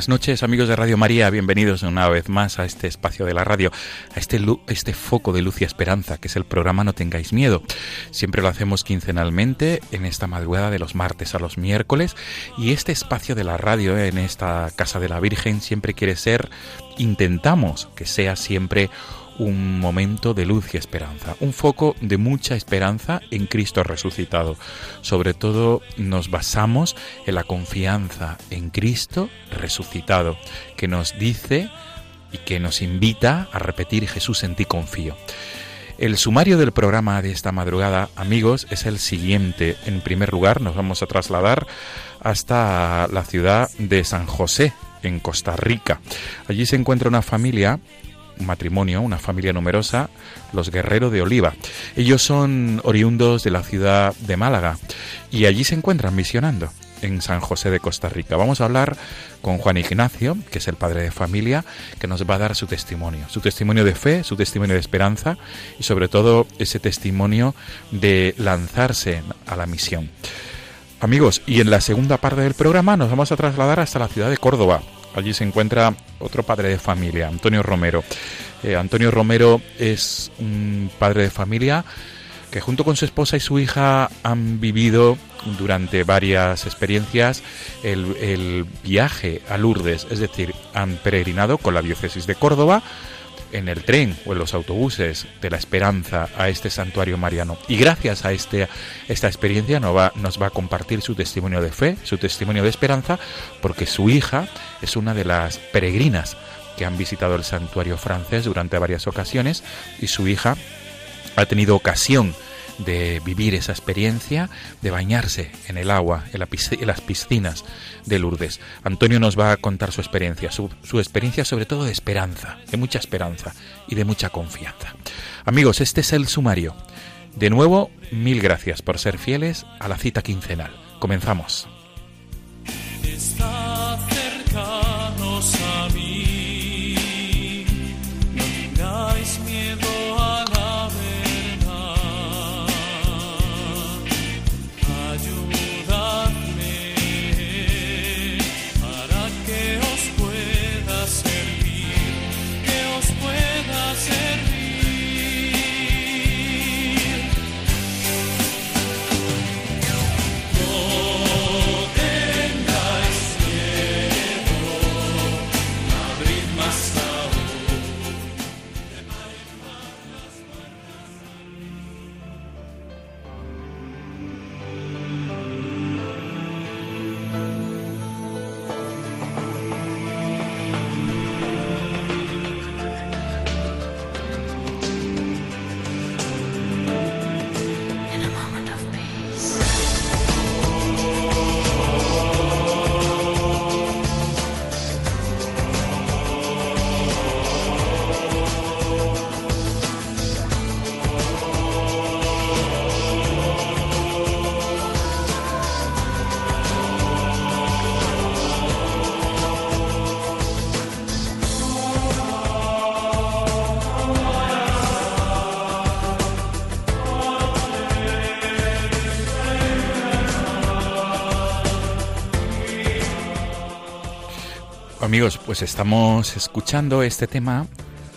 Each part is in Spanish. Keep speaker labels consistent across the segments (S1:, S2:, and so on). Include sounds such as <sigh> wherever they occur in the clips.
S1: Buenas noches amigos de Radio María, bienvenidos una vez más a este espacio de la radio, a este, este foco de luz y esperanza que es el programa No tengáis miedo. Siempre lo hacemos quincenalmente en esta madrugada de los martes a los miércoles y este espacio de la radio en esta Casa de la Virgen siempre quiere ser, intentamos que sea siempre momento de luz y esperanza, un foco de mucha esperanza en Cristo resucitado. Sobre todo nos basamos en la confianza en Cristo resucitado, que nos dice y que nos invita a repetir Jesús en ti confío. El sumario del programa de esta madrugada, amigos, es el siguiente. En primer lugar, nos vamos a trasladar hasta la ciudad de San José, en Costa Rica. Allí se encuentra una familia un matrimonio, una familia numerosa, los Guerrero de Oliva. Ellos son oriundos de la ciudad de Málaga y allí se encuentran misionando en San José de Costa Rica. Vamos a hablar con Juan Ignacio, que es el padre de familia, que nos va a dar su testimonio, su testimonio de fe, su testimonio de esperanza y sobre todo ese testimonio de lanzarse a la misión. Amigos, y en la segunda parte del programa nos vamos a trasladar hasta la ciudad de Córdoba. Allí se encuentra otro padre de familia, Antonio Romero. Eh, Antonio Romero es un padre de familia que junto con su esposa y su hija han vivido durante varias experiencias el, el viaje a Lourdes, es decir, han peregrinado con la diócesis de Córdoba en el tren o en los autobuses de la esperanza a este santuario mariano. Y gracias a este, esta experiencia nos va, nos va a compartir su testimonio de fe, su testimonio de esperanza, porque su hija es una de las peregrinas que han visitado el santuario francés durante varias ocasiones y su hija ha tenido ocasión de vivir esa experiencia, de bañarse en el agua, en, la las piscinas de Lourdes. Antonio nos va a contar su experiencia, su experiencia sobre todo de esperanza, de mucha esperanza y de mucha confianza. Amigos, este es el sumario. De nuevo, mil gracias por ser fieles a la cita quincenal. Comenzamos. Pues estamos escuchando este tema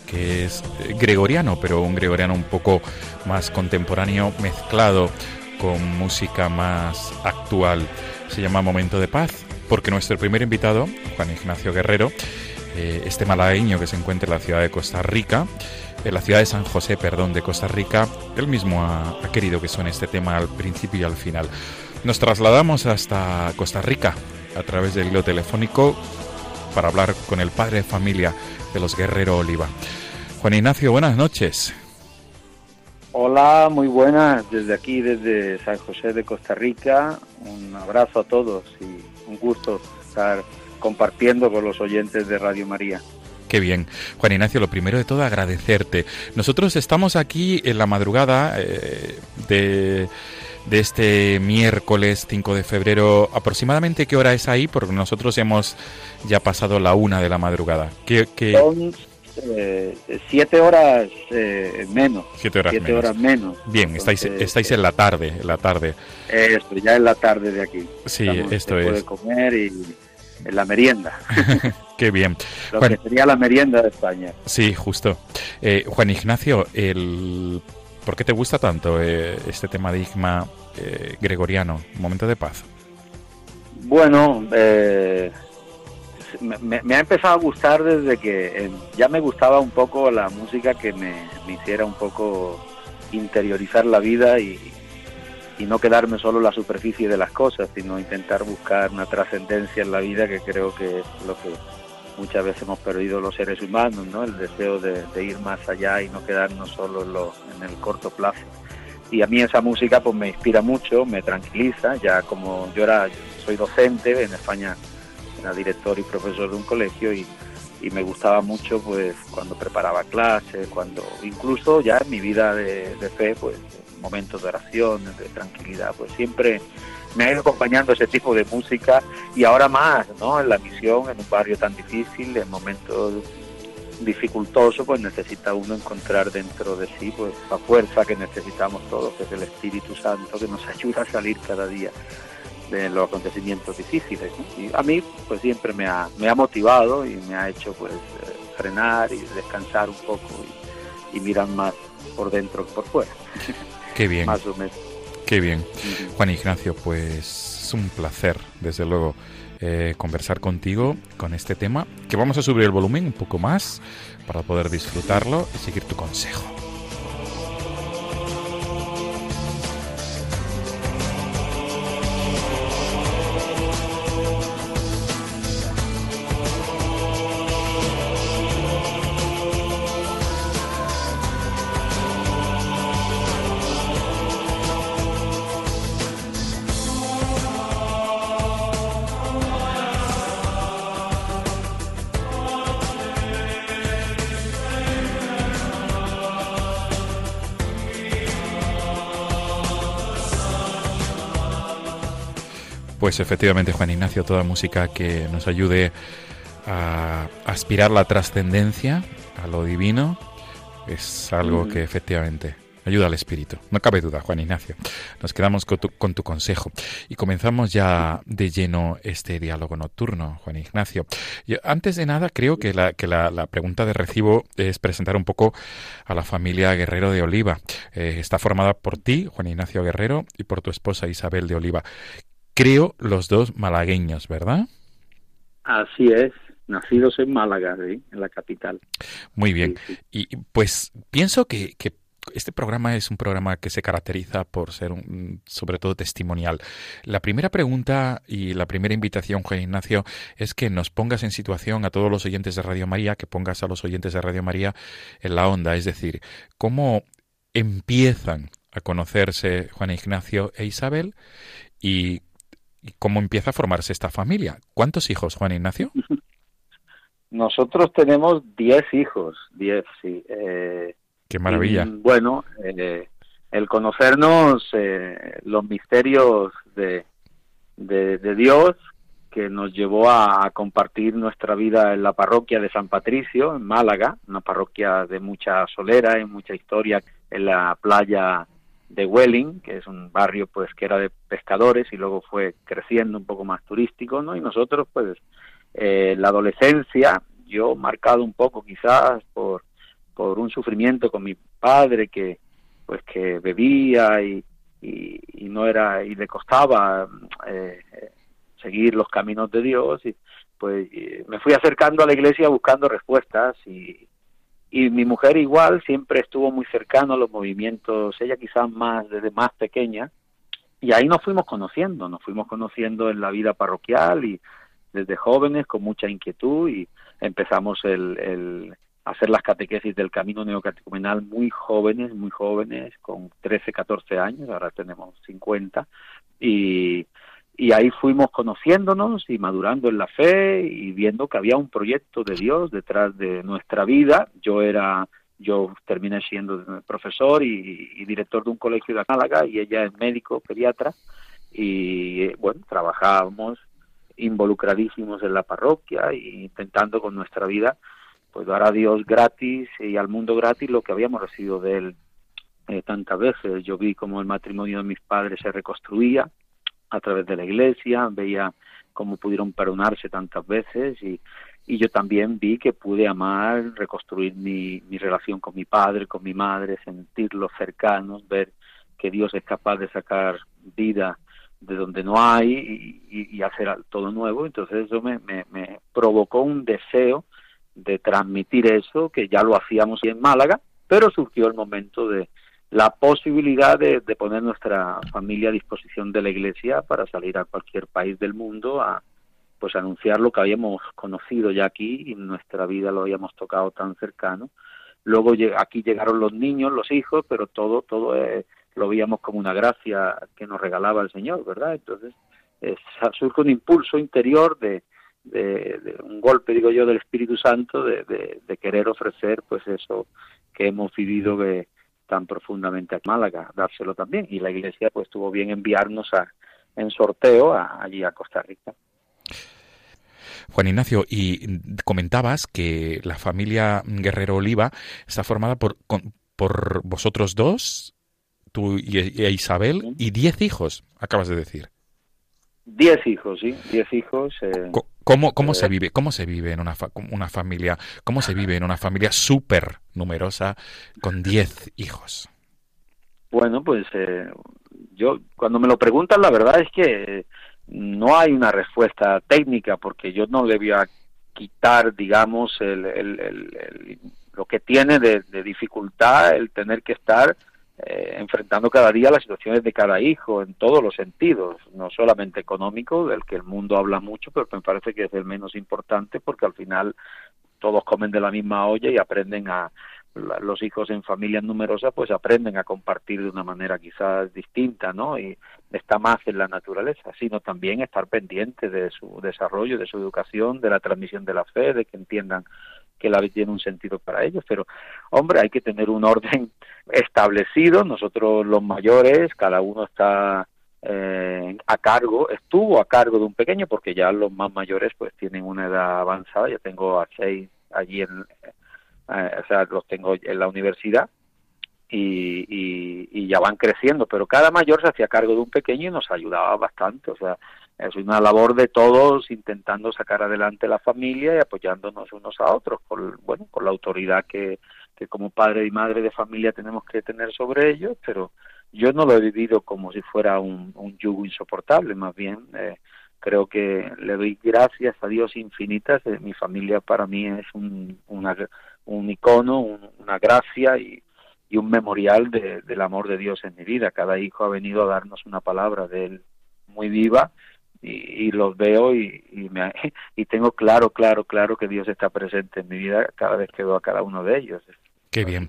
S1: que es eh, gregoriano, pero un gregoriano un poco más contemporáneo, mezclado con música más actual. Se llama Momento de Paz, porque nuestro primer invitado, Juan Ignacio Guerrero, eh, este malagueño que se encuentra en la ciudad de Costa Rica, en la ciudad de San José, perdón, de Costa Rica, él mismo ha, ha querido que suene este tema al principio y al final. Nos trasladamos hasta Costa Rica a través del hilo telefónico para hablar con el padre de familia de los Guerrero Oliva. Juan Ignacio, buenas noches.
S2: Hola, muy buenas, desde aquí, desde San José de Costa Rica. Un abrazo a todos y un gusto estar compartiendo con los oyentes de Radio María.
S1: Qué bien. Juan Ignacio, lo primero de todo agradecerte. Nosotros estamos aquí en la madrugada eh, de, de, este miércoles 5 de febrero. ¿Aproximadamente qué hora es ahí? Porque nosotros hemos ya pasado la una de la madrugada. ¿Qué, qué...
S2: Son eh, siete horas eh, menos.
S1: Siete horas
S2: siete
S1: menos.
S2: horas menos.
S1: Bien, estáis,
S2: Entonces,
S1: estáis en la tarde, en la tarde.
S2: Esto, ya en la tarde de aquí.
S1: Sí,
S2: Estamos
S1: esto es.
S2: de comer y en la merienda. <laughs>
S1: Qué bien.
S2: Lo
S1: Juan-
S2: que sería la merienda de España.
S1: Sí, justo. Eh, Juan Ignacio, el... ¿por qué te gusta tanto eh, este tema de Igma eh, gregoriano, momento de paz?
S2: Bueno, eh, me, ha empezado a gustar desde que eh, ya me gustaba un poco la música que me, me hiciera un poco interiorizar la vida y, y no quedarme solo en la superficie de las cosas, sino intentar buscar una trascendencia en la vida que creo que es lo que muchas veces hemos perdido los seres humanos, ¿no? El deseo de, ir más allá y no quedarnos solo en, lo, en el corto plazo. Y a mí esa música pues me inspira mucho, me tranquiliza, ya como yo era, soy docente en España, era director y profesor de un colegio y, y me gustaba mucho pues cuando preparaba clases, cuando incluso ya en mi vida de, de fe, pues momentos de oración, de tranquilidad, pues siempre me ha ido acompañando ese tipo de música y ahora más, ¿no? En la misión, en un barrio tan difícil, en momentos dificultosos, pues necesita uno encontrar dentro de sí pues la fuerza que necesitamos todos, que es el Espíritu Santo que nos <laughs> ayuda a salir cada día de los acontecimientos difíciles. ¿no? Y a mí pues siempre me ha, me ha motivado y me ha hecho pues eh, frenar y descansar un poco y, y mirar más por dentro que por fuera,
S1: Qué bien,
S2: más o menos.
S1: Qué bien. Juan Ignacio, pues es un placer, desde luego, eh, conversar contigo con este tema, que vamos a subir el volumen un poco más para poder disfrutarlo y seguir tu consejo. Pues efectivamente, Juan Ignacio, toda música que nos ayude a aspirar la trascendencia, a lo divino, es algo que efectivamente ayuda al espíritu. No cabe duda, Juan Ignacio. Nos quedamos con tu, con tu consejo y comenzamos ya de lleno este diálogo nocturno, Juan Ignacio. Yo, antes de nada, creo que, la, que la, la pregunta de recibo es presentar un poco a la familia Guerrero de Oliva. Eh, está formada por ti, Juan Ignacio Guerrero, y por tu esposa Isabel de Oliva. Creo los dos malagueños, ¿verdad?
S2: Así es, nacidos en Málaga, ¿sí? en la capital.
S1: Muy bien.
S2: Sí, sí.
S1: Y pues pienso que, que este programa es un programa que se caracteriza por ser un, sobre todo testimonial. La primera pregunta y la primera invitación, Juan Ignacio, es que nos pongas en situación a todos los oyentes de Radio María, que pongas a los oyentes de Radio María en la onda, es decir, cómo empiezan a conocerse Juan Ignacio e Isabel y, y cómo empieza a formarse esta familia. ¿Cuántos hijos, Juan Ignacio? <laughs>
S2: Nosotros tenemos 10 hijos, 10, sí. Eh,
S1: Qué maravilla.
S2: y, bueno, eh, el conocernos eh, los misterios de, de, de Dios que nos llevó a, a compartir nuestra vida en la parroquia de San Patricio, en Málaga, una parroquia de mucha solera y mucha historia en la playa de Welling, que es un barrio pues que era de pescadores y luego fue creciendo un poco más turístico, ¿no? Y nosotros pues eh, la adolescencia, yo marcado un poco quizás por, por un sufrimiento con mi padre que pues que bebía y, y, no era y le costaba eh, seguir los caminos de Dios y pues me fui acercando a la iglesia buscando respuestas y, y mi mujer igual siempre estuvo muy cercano a los movimientos, ella quizás más desde más pequeña y ahí nos fuimos conociendo, nos fuimos conociendo en la vida parroquial y desde jóvenes con mucha inquietud y empezamos el, el hacer las catequesis del camino neocatecumenal muy jóvenes, muy jóvenes, con 13, 14 años, ahora tenemos 50, y, y ahí fuimos conociéndonos y madurando en la fe y viendo que había un proyecto de Dios detrás de nuestra vida. Yo era, yo terminé siendo profesor y, director de un colegio de Málaga y ella es médico, pediatra, y bueno, trabajábamos involucradísimos en la parroquia e intentando con nuestra vida pues dar a Dios gratis y al mundo gratis lo que habíamos recibido de él eh, tantas veces. Yo vi cómo el matrimonio de mis padres se reconstruía a través de la iglesia, veía cómo pudieron perdonarse tantas veces y, y yo también vi que pude amar, reconstruir mi, mi relación con mi padre, con mi madre, sentirlos cercanos, ver que Dios es capaz de sacar vida de donde no hay y, y, hacer todo nuevo. Entonces eso me, me, me provocó un deseo de transmitir eso, que ya lo hacíamos en Málaga, pero surgió el momento de la posibilidad de, poner nuestra familia a disposición de la Iglesia para salir a cualquier país del mundo a pues anunciar lo que habíamos conocido ya aquí y en nuestra vida lo habíamos tocado tan cercano. Luego aquí llegaron los niños, los hijos, pero todo todo eh, lo veíamos como una gracia que nos regalaba el Señor, ¿verdad? Entonces eh, surge un impulso interior de, de, un golpe, digo yo, del Espíritu Santo de, de, querer ofrecer pues eso que hemos vivido que, tan profundamente a Málaga, dárselo también. Y la Iglesia pues tuvo bien enviarnos a, en sorteo allí a Costa Rica.
S1: Juan Ignacio, y comentabas que la familia Guerrero Oliva está formada por, por vosotros dos, tú y, Isabel, y diez hijos, acabas de decir.
S2: Diez hijos, sí, diez hijos. Eh,
S1: ¿Cómo, cómo se vive, cómo se vive en una, una familia, cómo se vive en una familia súper numerosa con diez hijos?
S2: Bueno, pues eh, yo cuando me lo preguntan la verdad es que no hay una respuesta técnica porque yo no le voy a quitar, digamos, el, el, lo que tiene de, de dificultad el tener que estar eh, enfrentando cada día las situaciones de cada hijo en todos los sentidos, no solamente económico, del que el mundo habla mucho, pero me parece que es el menos importante porque al final todos comen de la misma olla y aprenden a los hijos en familias numerosas pues aprenden a compartir de una manera quizás distinta, ¿no? Y está más en la naturaleza, sino también estar pendiente de su desarrollo, de su educación, de la transmisión de la fe, de que entiendan que la tiene un sentido para ellos, pero hombre, hay que tener un orden <laughs> establecido, nosotros los mayores, cada uno está eh, a cargo, estuvo a cargo de un pequeño, porque ya los más mayores pues tienen una edad avanzada, ya tengo a seis allí en, eh, o sea, los tengo en la universidad, y, y, y, ya van creciendo, pero cada mayor se hacía cargo de un pequeño y nos ayudaba bastante, o sea, es una labor de todos intentando sacar adelante la familia y apoyándonos unos a otros con bueno con la autoridad que, que como padre y madre de familia tenemos que tener sobre ellos pero yo no lo he vivido como si fuera un, un yugo insoportable más bien eh, creo que le doy gracias a Dios infinitas eh, mi familia para mí es un una, un icono una gracia y y un memorial de, del amor de Dios en mi vida. Cada hijo ha venido a darnos una palabra de Él muy viva y, los veo y, y, me, <laughs> y tengo claro, claro, claro que Dios está presente en mi vida cada vez que veo a cada uno de ellos.
S1: Qué bien.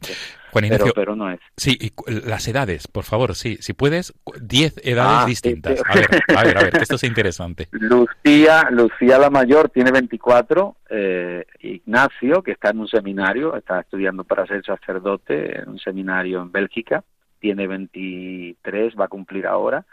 S2: Juan Ignacio, pero, no es.
S1: Sí, y las edades, por favor, sí, si puedes, diez edades ah, distintas. A ver, a ver, a ver, esto es <laughs> interesante.
S2: Lucía, Lucía la mayor tiene 24, eh, Ignacio, que está en un seminario, está estudiando para ser sacerdote en un seminario en Bélgica, tiene 23, va a cumplir ahora,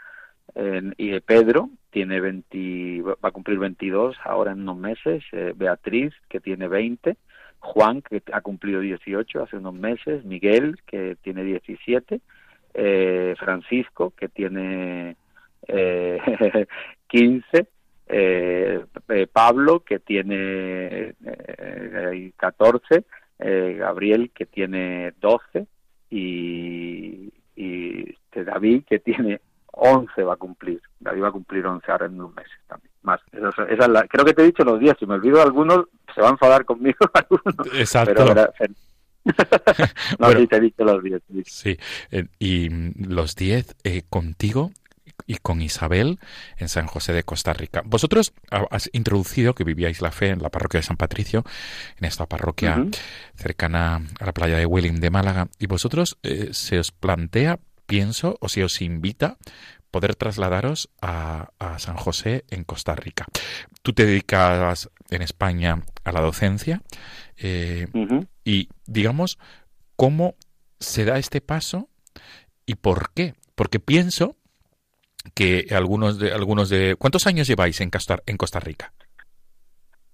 S2: y Pedro tiene 20, va a cumplir 22 ahora en unos meses, eh, Beatriz que tiene 20, Juan que ha cumplido 18 hace unos meses, Miguel que tiene 17, eh, Francisco que tiene eh, <laughs> 15, eh, eh, Pablo, que tiene eh, 14, eh, Gabriel, que tiene 12, y, y este David, que tiene 11 va a cumplir. David va a cumplir 11 ahora en unos meses también. Más. Esa, esa es la, creo que te he dicho los días. Si me olvido de algunos, se va a enfadar conmigo <laughs> algunos.
S1: Exacto.
S2: Pero, era- <laughs> no,
S1: Bueno.
S2: sí, te he dicho los días. sí.
S1: Sí, eh, y mm, los 10 eh, contigo y con Isabel en San José de Costa Rica. Vosotros ha- has introducido que vivíais la fe en la parroquia de San Patricio, en esta parroquia cercana a la playa de Welling de Málaga, y vosotros eh, se os plantea, pienso, o se os invita poder trasladaros a, a San José en Costa Rica. Tú te dedicas en España a la docencia eh, y digamos cómo se da este paso y por qué. Porque pienso que algunos de algunos de ¿cuántos años lleváis en Costa, en Costa Rica?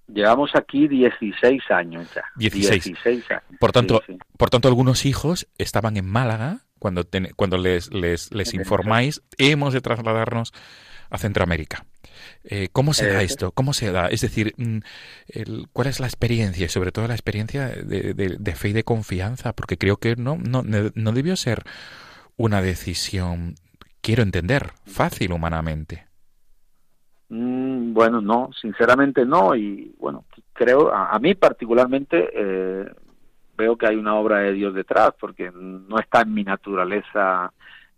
S2: Llevamos aquí 16 años ya.
S1: 16.
S2: 16 años.
S1: Por tanto,
S2: Sí, sí.
S1: Por tanto, algunos hijos estaban en Málaga cuando ten- cuando les les, les informáis hemos de trasladarnos a Centroamérica. Eh, ¿Cómo se da
S2: Eh,
S1: esto? ¿Cómo se da? Es decir, mm, el- ¿cuál es la experiencia? Y sobre todo la experiencia de, de- de fe y de confianza, porque creo que no, no, no no debió ser una decisión, quiero entender, fácil humanamente.
S2: Mm, bueno, no, sinceramente no. Y bueno, creo, a, a mí particularmente, eh, veo que hay una obra de Dios detrás, porque no está en mi naturaleza.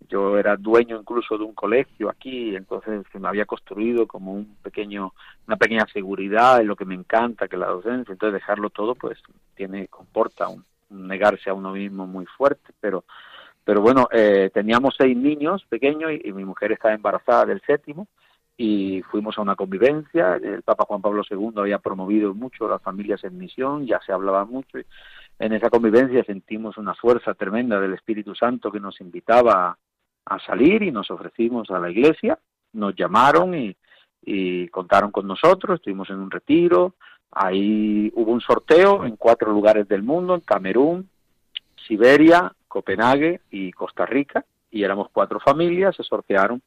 S2: Yo era dueño incluso de un colegio aquí, entonces se me había construido como un pequeño, una pequeña seguridad en lo que me encanta, que es la docencia. Entonces dejarlo todo, pues tiene, comporta un, negarse a uno mismo muy fuerte, pero pero bueno, eh, teníamos seis niños pequeños y, y mi mujer estaba embarazada del séptimo y fuimos a una convivencia. El Papa Juan Pablo II había promovido mucho las familias en misión, ya se hablaba mucho. y en esa convivencia sentimos una fuerza tremenda del Espíritu Santo que nos invitaba a, salir y nos ofrecimos a la iglesia. Nos llamaron y, y contaron con nosotros, estuvimos en un retiro. Ahí hubo un sorteo en cuatro lugares del mundo, en Camerún, Siberia, Copenhague y Costa Rica, y éramos cuatro familias, se sortearon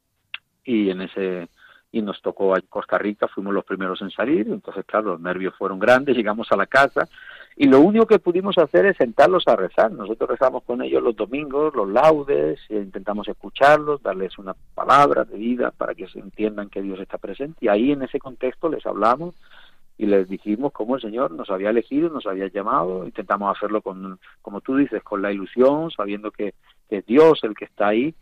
S2: y en ese y nos tocó a Costa Rica, fuimos los primeros en salir, entonces claro, los nervios fueron grandes, <laughs> llegamos a la casa y lo único que pudimos hacer es sentarlos a rezar. Nosotros rezamos con ellos los domingos, los laudes, e intentamos escucharlos, darles una palabra de vida para que se entiendan que Dios está presente y ahí en ese contexto les hablamos y les dijimos cómo el Señor nos había elegido, nos había llamado, intentamos hacerlo con, como tú dices, con la ilusión, sabiendo que, que es Dios el que está ahí,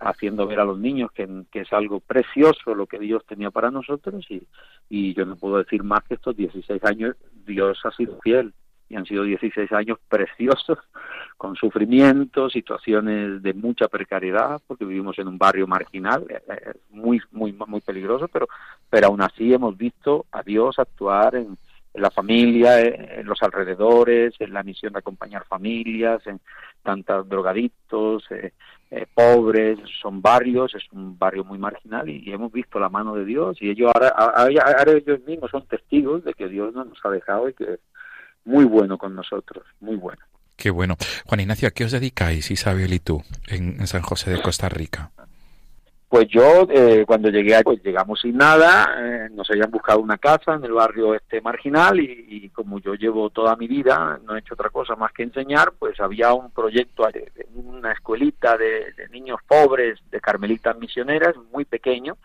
S2: haciendo ver a los niños que, que es algo precioso lo que Dios tenía para nosotros y, y yo no puedo decir más que estos 16 años Dios ha sido fiel y han sido 16 años preciosos <laughs> con sufrimiento, situaciones de mucha precariedad porque vivimos en un barrio marginal eh, eh, muy muy muy peligroso, pero pero aún así hemos visto a Dios actuar en, en la familia, eh, en los alrededores, en la misión de acompañar familias, en tantos drogadictos, eh, eh, pobres, son barrios, es un barrio muy marginal y, hemos visto la mano de Dios y ellos ahora, ahora, ellos mismos son testigos de que Dios no nos ha dejado y que es muy bueno con nosotros, muy bueno.
S1: Qué bueno. Juan Ignacio, ¿a qué os dedicáis, Isabel y tú, en San José de Costa Rica?
S2: Pues yo, eh, cuando llegué, ahí, pues llegamos sin nada, eh, nos habían buscado una casa en el barrio este marginal y, como yo llevo toda mi vida, no he hecho otra cosa más que enseñar, pues había un proyecto, de, una escuelita de, de, niños pobres, de carmelitas misioneras, muy pequeño,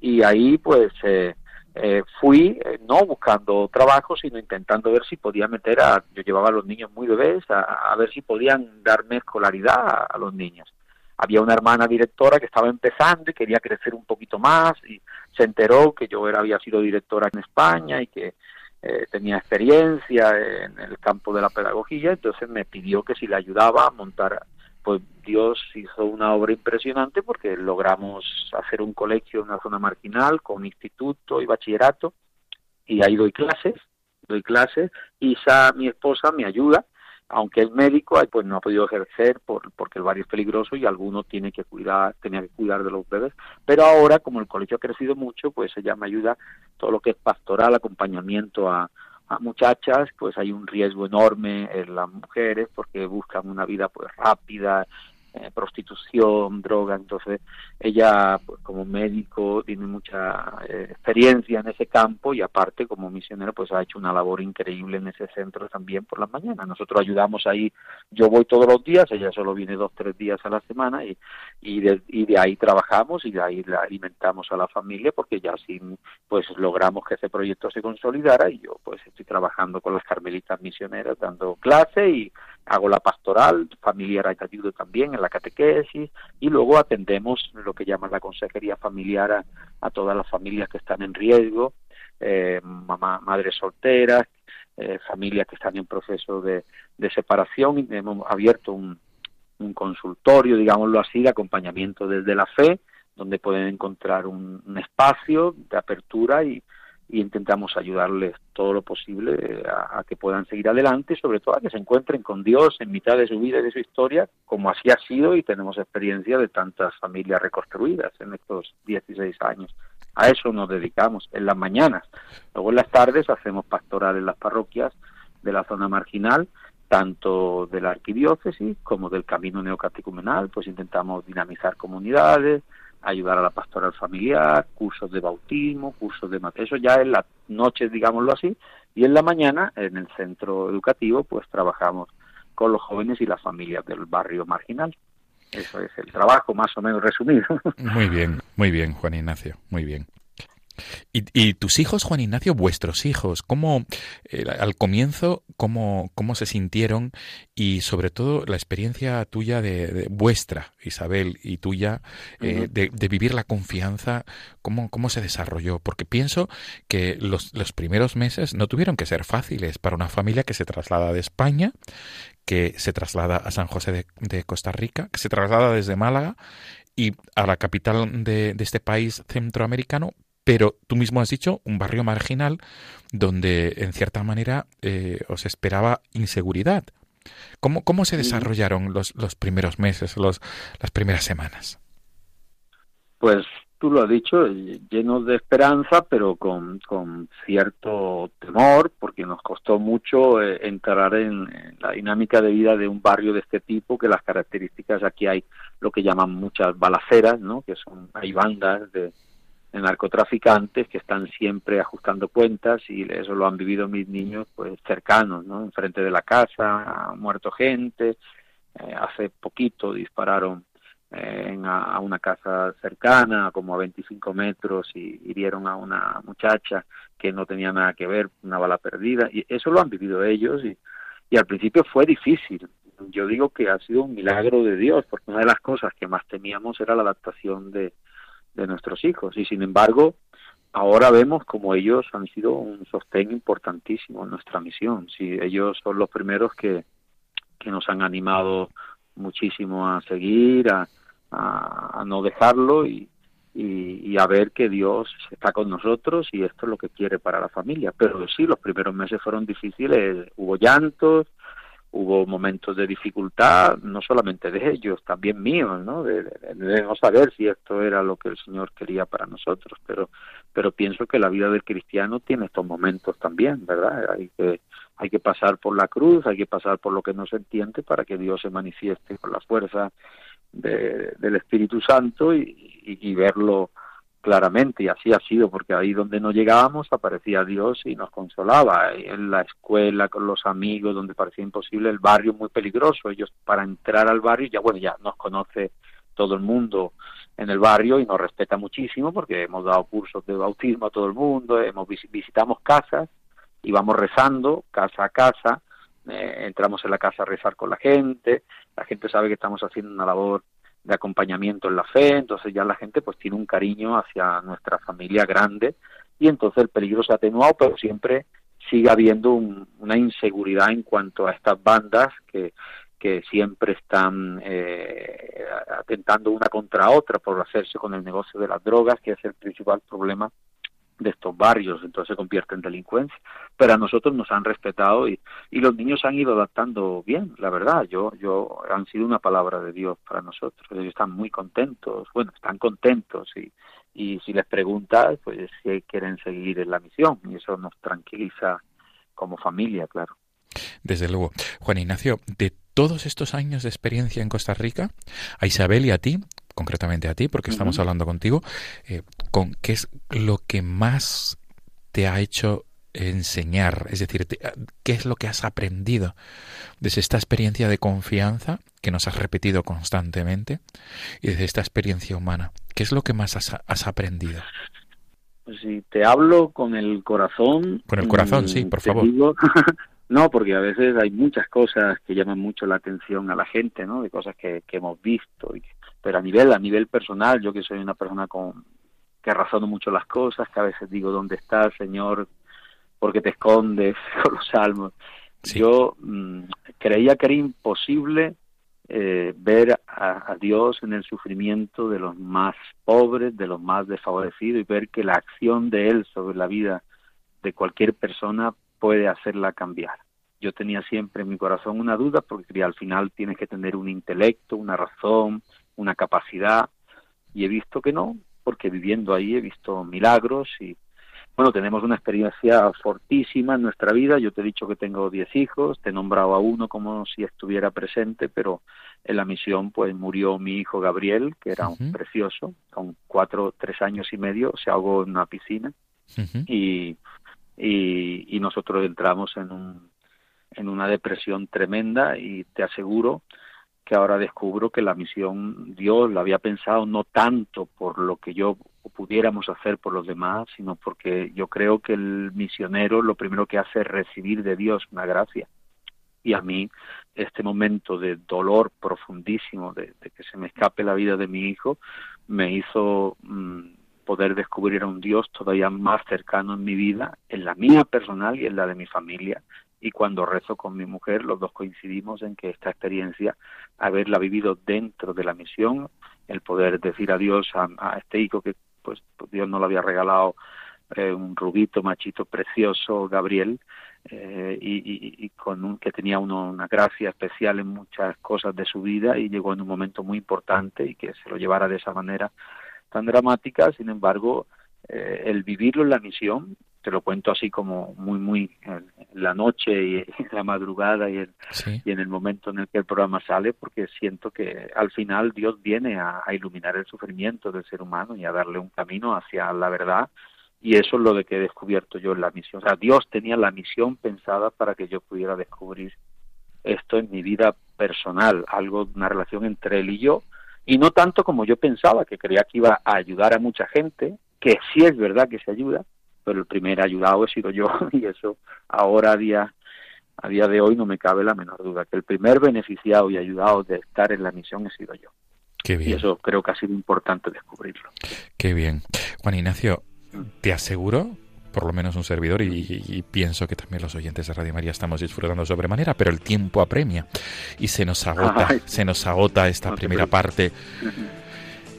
S2: y ahí pues eh, eh, fui eh, no buscando trabajo, sino intentando ver si podía meter a, yo llevaba a los niños muy bebés, a, a ver si podían darme escolaridad a los niños había una hermana directora que estaba empezando y quería crecer un poquito más y se enteró que yo era, había sido directora en España y que eh, tenía experiencia en el campo de la pedagogía, entonces me pidió que si le ayudaba a montar, pues Dios hizo una obra impresionante porque logramos hacer un colegio en una zona marginal con instituto y bachillerato. Y ahí doy clases, doy clases, Isa, mi esposa, me ayuda aunque es médico, pues no ha podido ejercer por, porque el barrio es peligroso y alguno tiene que cuidar, tenía que cuidar de los bebés. Pero ahora, como el colegio ha crecido mucho, pues ella me ayuda todo lo que es pastoral, acompañamiento a, a muchachas, pues hay un riesgo enorme en las mujeres porque buscan una vida pues rápida, eh, prostitución, droga. Entonces, ella, pues, como médico, tiene mucha eh, experiencia en ese campo y aparte, como misionera, pues ha hecho una labor increíble en ese centro también por las mañanas. Nosotros ayudamos ahí, yo voy todos los días, ella solo viene dos, tres días a la semana y, y, de, y de ahí trabajamos y de ahí la alimentamos a la familia porque ya así pues logramos que ese proyecto se consolidara y yo pues estoy trabajando con las carmelitas misioneras dando clase y hago la pastoral familiar ayudo también en la catequesis y luego atendemos lo que llaman la consejería familiar a, todas las familias que están en riesgo, eh, mamá, madres solteras, eh, familias que están en proceso de, separación. Y hemos abierto un, un consultorio, digámoslo así, de acompañamiento desde la fe, donde pueden encontrar un espacio de apertura y, y intentamos ayudarles todo lo posible a, que puedan seguir adelante y sobre todo a que se encuentren con Dios en mitad de su vida y de su historia, como así ha sido y tenemos experiencia de tantas familias reconstruidas en estos 16 años. A eso nos dedicamos en las mañanas. Luego en las tardes hacemos pastoral en las parroquias de la zona marginal, tanto de la arquidiócesis como del camino neocatecumenal, pues intentamos dinamizar comunidades, ayudar a la pastoral familiar, cursos de bautismo, cursos de eso ya en las noches, digámoslo así, y en la mañana en el centro educativo pues trabajamos con los jóvenes y las familias del barrio marginal. Eso es el trabajo más o menos resumido.
S1: Muy bien, muy bien, Juan Ignacio, muy bien. ¿Y, tus hijos, Juan Ignacio, vuestros hijos, cómo eh, al comienzo, cómo, cómo se sintieron y sobre todo la experiencia tuya de, vuestra, Isabel, y tuya eh, de, vivir la confianza, cómo, cómo se desarrolló? Porque pienso que los, los primeros meses no tuvieron que ser fáciles para una familia que se traslada de España, que se traslada a San José de, de Costa Rica, que se traslada desde Málaga y a la capital de, de, este país centroamericano pero tú mismo has dicho un barrio marginal donde en cierta manera eh, os esperaba inseguridad. ¿Cómo, cómo se desarrollaron los, los primeros meses, los, las primeras semanas?
S2: Pues tú lo has dicho, llenos de esperanza, pero con, con cierto temor, porque nos costó mucho eh, entrar en, en, la dinámica de vida de un barrio de este tipo, que las características aquí hay lo que llaman muchas balaceras, ¿no? que son, hay bandas de, narcotraficantes que están siempre ajustando cuentas y eso lo han vivido mis niños pues cercanos, ¿no? Enfrente de la casa, ha muerto gente, eh, hace poquito dispararon eh, en a, una casa cercana, como a 25 metros, y hirieron a una muchacha que no tenía nada que ver, una bala perdida, y eso lo han vivido ellos, y, y al principio fue difícil. Yo digo que ha sido un milagro de Dios, porque una de las cosas que más temíamos era la adaptación de, de nuestros hijos. Y sin embargo, ahora vemos como ellos han sido un sostén importantísimo en nuestra misión. Sí, ellos son los primeros que, que nos han animado muchísimo a seguir, a, a, no dejarlo y, y, y, a ver que Dios está con nosotros y esto es lo que quiere para la familia. Pero sí, los primeros meses fueron difíciles, hubo llantos, hubo momentos de dificultad, no solamente de ellos, también míos, ¿no? De, no saber si esto era lo que el Señor quería para nosotros, pero, pero pienso que la vida del cristiano tiene estos momentos también, ¿verdad? Hay que, hay que pasar por la cruz, hay que pasar por lo que no se entiende para que Dios se manifieste con la fuerza del Espíritu Santo y verlo claramente y así ha sido porque ahí donde no llegábamos aparecía Dios y nos consolaba en la escuela con los amigos donde parecía imposible el barrio muy peligroso. Ellos para entrar al barrio ya bueno ya nos conoce todo el mundo en el barrio y nos respeta muchísimo porque hemos dado cursos de bautismo a todo el mundo hemos visitamos casas y vamos rezando casa a casa eh, entramos en la casa a rezar con la gente la gente sabe que estamos haciendo una labor de acompañamiento en la fe, entonces ya la gente pues tiene un cariño hacia nuestra familia grande y entonces el peligro se ha atenuado, pero siempre sigue habiendo una inseguridad en cuanto a estas bandas que, que siempre están eh, atentando una contra otra por hacerse con el negocio de las drogas, que es el principal problema de estos barrios, entonces se convierte en delincuencia. Pero a nosotros nos han respetado y, y los niños han ido adaptando bien, la verdad. Yo, yo han sido una palabra de Dios para nosotros. Ellos están muy contentos, bueno, están contentos y, y si les preguntas, pues si quieren seguir en la misión y eso nos tranquiliza como familia, claro.
S1: Desde luego. Juan Ignacio, de todos estos años de experiencia en Costa Rica, a Isabel y a ti, concretamente a ti, porque estamos hablando contigo, eh, con qué es lo que más te ha hecho enseñar, es decir, qué es lo que has aprendido desde esta experiencia de confianza que nos has repetido constantemente y desde esta experiencia humana, ¿qué es lo que más has, aprendido?
S2: Pues si te hablo con el corazón.
S1: Con el corazón, sí, mm, por favor. <laughs>
S2: no, porque a veces hay muchas cosas que llaman mucho la atención a la gente, ¿no? De cosas que, hemos visto. Y, pero a nivel, a nivel personal, yo que soy una persona con que razono mucho las cosas, que a veces digo, ¿dónde está, Señor? porque te escondes <laughs> con los salmos. Yo mm, creía que era imposible eh, ver a, Dios en el sufrimiento de los más pobres, de los más desfavorecidos y ver que la acción de Él sobre la vida de cualquier persona puede hacerla cambiar. Yo tenía siempre en mi corazón una duda porque al final tienes que tener un intelecto, una razón, una capacidad y he visto que no, porque viviendo ahí he visto milagros y bueno, tenemos una experiencia fortísima en nuestra vida. Yo te he dicho que tengo diez hijos, te he nombrado a uno como si estuviera presente, pero en la misión pues murió mi hijo Gabriel, que era un precioso, con cuatro, tres años y medio, se ahogó en una piscina. Y, y, y nosotros entramos en, un, en una depresión tremenda y te aseguro que ahora descubro que la misión Dios la había pensado no tanto por lo que yo pudiéramos hacer por los demás, sino porque yo creo que el misionero lo primero que hace es recibir de Dios una gracia. Y a mí este momento de dolor profundísimo, de, que se me escape la vida de mi hijo, me hizo mm, poder descubrir a un Dios todavía más cercano en mi vida, en la mía personal y en la de mi familia, y cuando rezo con mi mujer, los dos coincidimos en que esta experiencia, haberla vivido dentro de la misión, el poder decir adiós a, a este hijo que pues, pues Dios no lo había regalado eh, un rubito machito precioso, Gabriel, eh, y, y, con un, que tenía uno, una gracia especial en muchas cosas de su vida y llegó en un momento muy importante y que se lo llevara de esa manera tan dramática, sin embargo, eh, el vivirlo en la misión te lo cuento así como muy, muy en la noche y <laughs> en la madrugada y en, y en el momento en el que el programa sale, porque siento que al final Dios viene a, iluminar el sufrimiento del ser humano y a darle un camino hacia la verdad. Y eso es lo de que he descubierto yo en la misión. O sea, Dios tenía la misión pensada para que yo pudiera descubrir esto en mi vida personal, algo, una relación entre él y yo, y no tanto como yo pensaba, que creía que iba a ayudar a mucha gente, que sí es verdad que se ayuda, pero el primer ayudado he sido yo <laughs> y eso ahora a día a día de hoy no me cabe la menor duda que el primer beneficiado y ayudado de estar en la misión he sido yo.
S1: Qué bien.
S2: Y eso creo que ha sido importante descubrirlo.
S1: Qué bien. Juan Ignacio, te aseguro, por lo menos un servidor, y, pienso que también los oyentes de Radio María estamos disfrutando sobremanera, pero el tiempo apremia y se nos agota, <laughs> se nos agota esta primera parte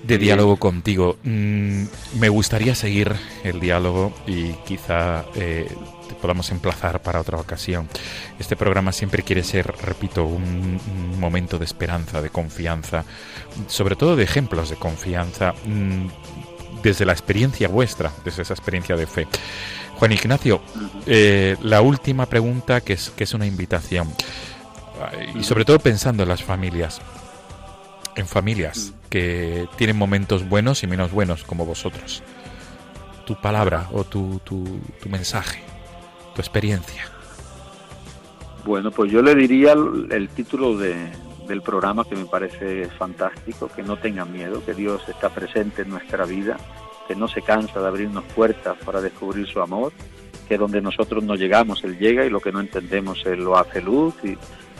S1: de diálogo contigo. Mm, me gustaría seguir el diálogo y quizá eh, te podamos emplazar para otra ocasión. Este programa siempre quiere ser, repito, un, momento de esperanza, de confianza, sobre todo de ejemplos de confianza mm, desde la experiencia vuestra, desde esa experiencia de fe. Juan Ignacio, eh, la última pregunta que es, que es una invitación y sobre todo pensando en las familias en familias que tienen momentos buenos y menos buenos como vosotros. Tu palabra o tu, tu, mensaje, tu experiencia.
S2: Bueno, pues yo le diría el, título de, del programa que me parece fantástico, que no tengan miedo, que Dios está presente en nuestra vida, que no se cansa de abrirnos puertas para descubrir su amor, que donde nosotros no llegamos, Él llega y lo que no entendemos, Él lo hace luz y,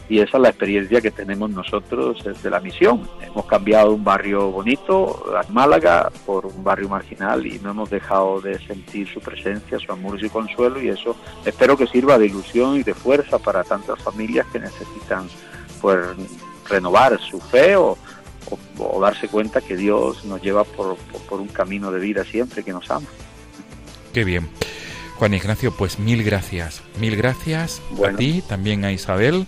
S2: y esa es la experiencia que tenemos nosotros desde la misión. Hemos cambiado un barrio bonito, Málaga, por un barrio marginal y no hemos dejado de sentir su presencia, su amor y su consuelo y eso espero que sirva de ilusión y de fuerza para tantas familias que necesitan pues renovar su fe o, darse cuenta que Dios nos lleva por, por un camino de vida siempre que nos ama.
S1: Qué bien. Juan Ignacio, pues mil gracias, mil gracias a ti, también a Isabel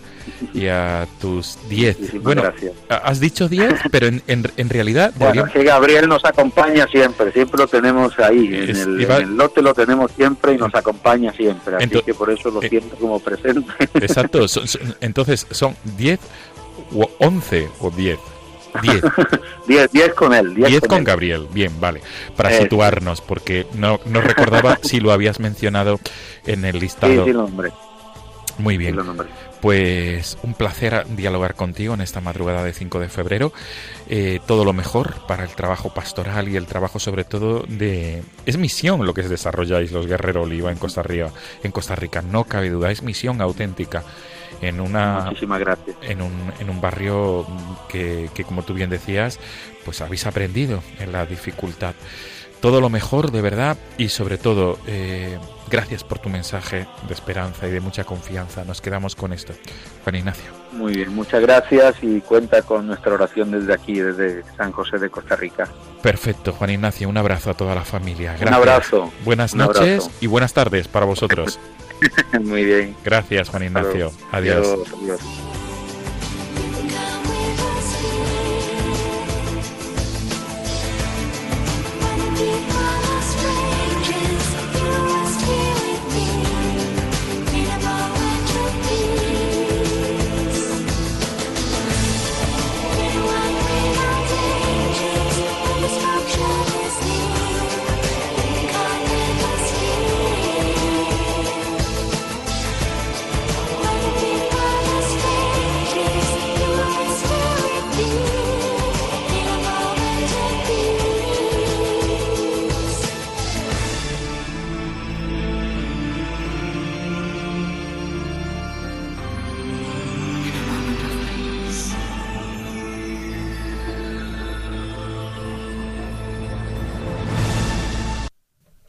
S1: y a tus diez.
S2: Muchísimas
S1: Bueno,
S2: gracias.
S1: ha- has dicho diez, pero en, en, en realidad
S2: Bueno,
S1: deberíamos-
S2: que Gabriel nos acompaña siempre, siempre lo tenemos ahí, en
S1: Es-
S2: el,
S1: iba-
S2: en el lote lo tenemos siempre y nos acompaña siempre, así
S1: Ento-
S2: que por eso lo
S1: eh,
S2: siento como presente.
S1: Exacto, <laughs> son- son- entonces son 10 o 11 o 10. 10.
S2: 10 10 con él, 10
S1: 10
S2: con,
S1: con
S2: él.
S1: Gabriel, bien, vale. Para situarnos, porque no, no recordaba si lo habías mencionado en el
S2: Sí,
S1: listado.
S2: sí, lo nombré.
S1: Muy
S2: sí
S1: bien. Pues un placer dialogar contigo en esta madrugada de 5 de febrero. Eh, todo lo mejor para el trabajo pastoral y el trabajo sobre todo de... Es misión lo que desarrolláis los Guerrero Oliva en Costa Rica. En Costa Rica, no cabe duda, es misión auténtica en una
S2: Muchísimas gracias.
S1: en un, en un barrio que, que, como tú bien decías, pues habéis aprendido en la dificultad. Todo lo mejor, de verdad, y sobre todo, eh, gracias por tu mensaje de esperanza y de mucha confianza. Nos quedamos con esto. Juan Ignacio.
S2: Muy bien, muchas gracias y cuenta con nuestra oración desde aquí, desde San José de Costa Rica.
S1: Perfecto, Juan Ignacio, un abrazo a toda la familia. Gracias.
S2: Un abrazo.
S1: Buenas
S2: Un
S1: noches
S2: abrazo.
S1: y buenas tardes para vosotros. <laughs> <laughs>
S2: Muy bien.
S1: Gracias, Juan Ignacio. Adiós,
S2: adiós.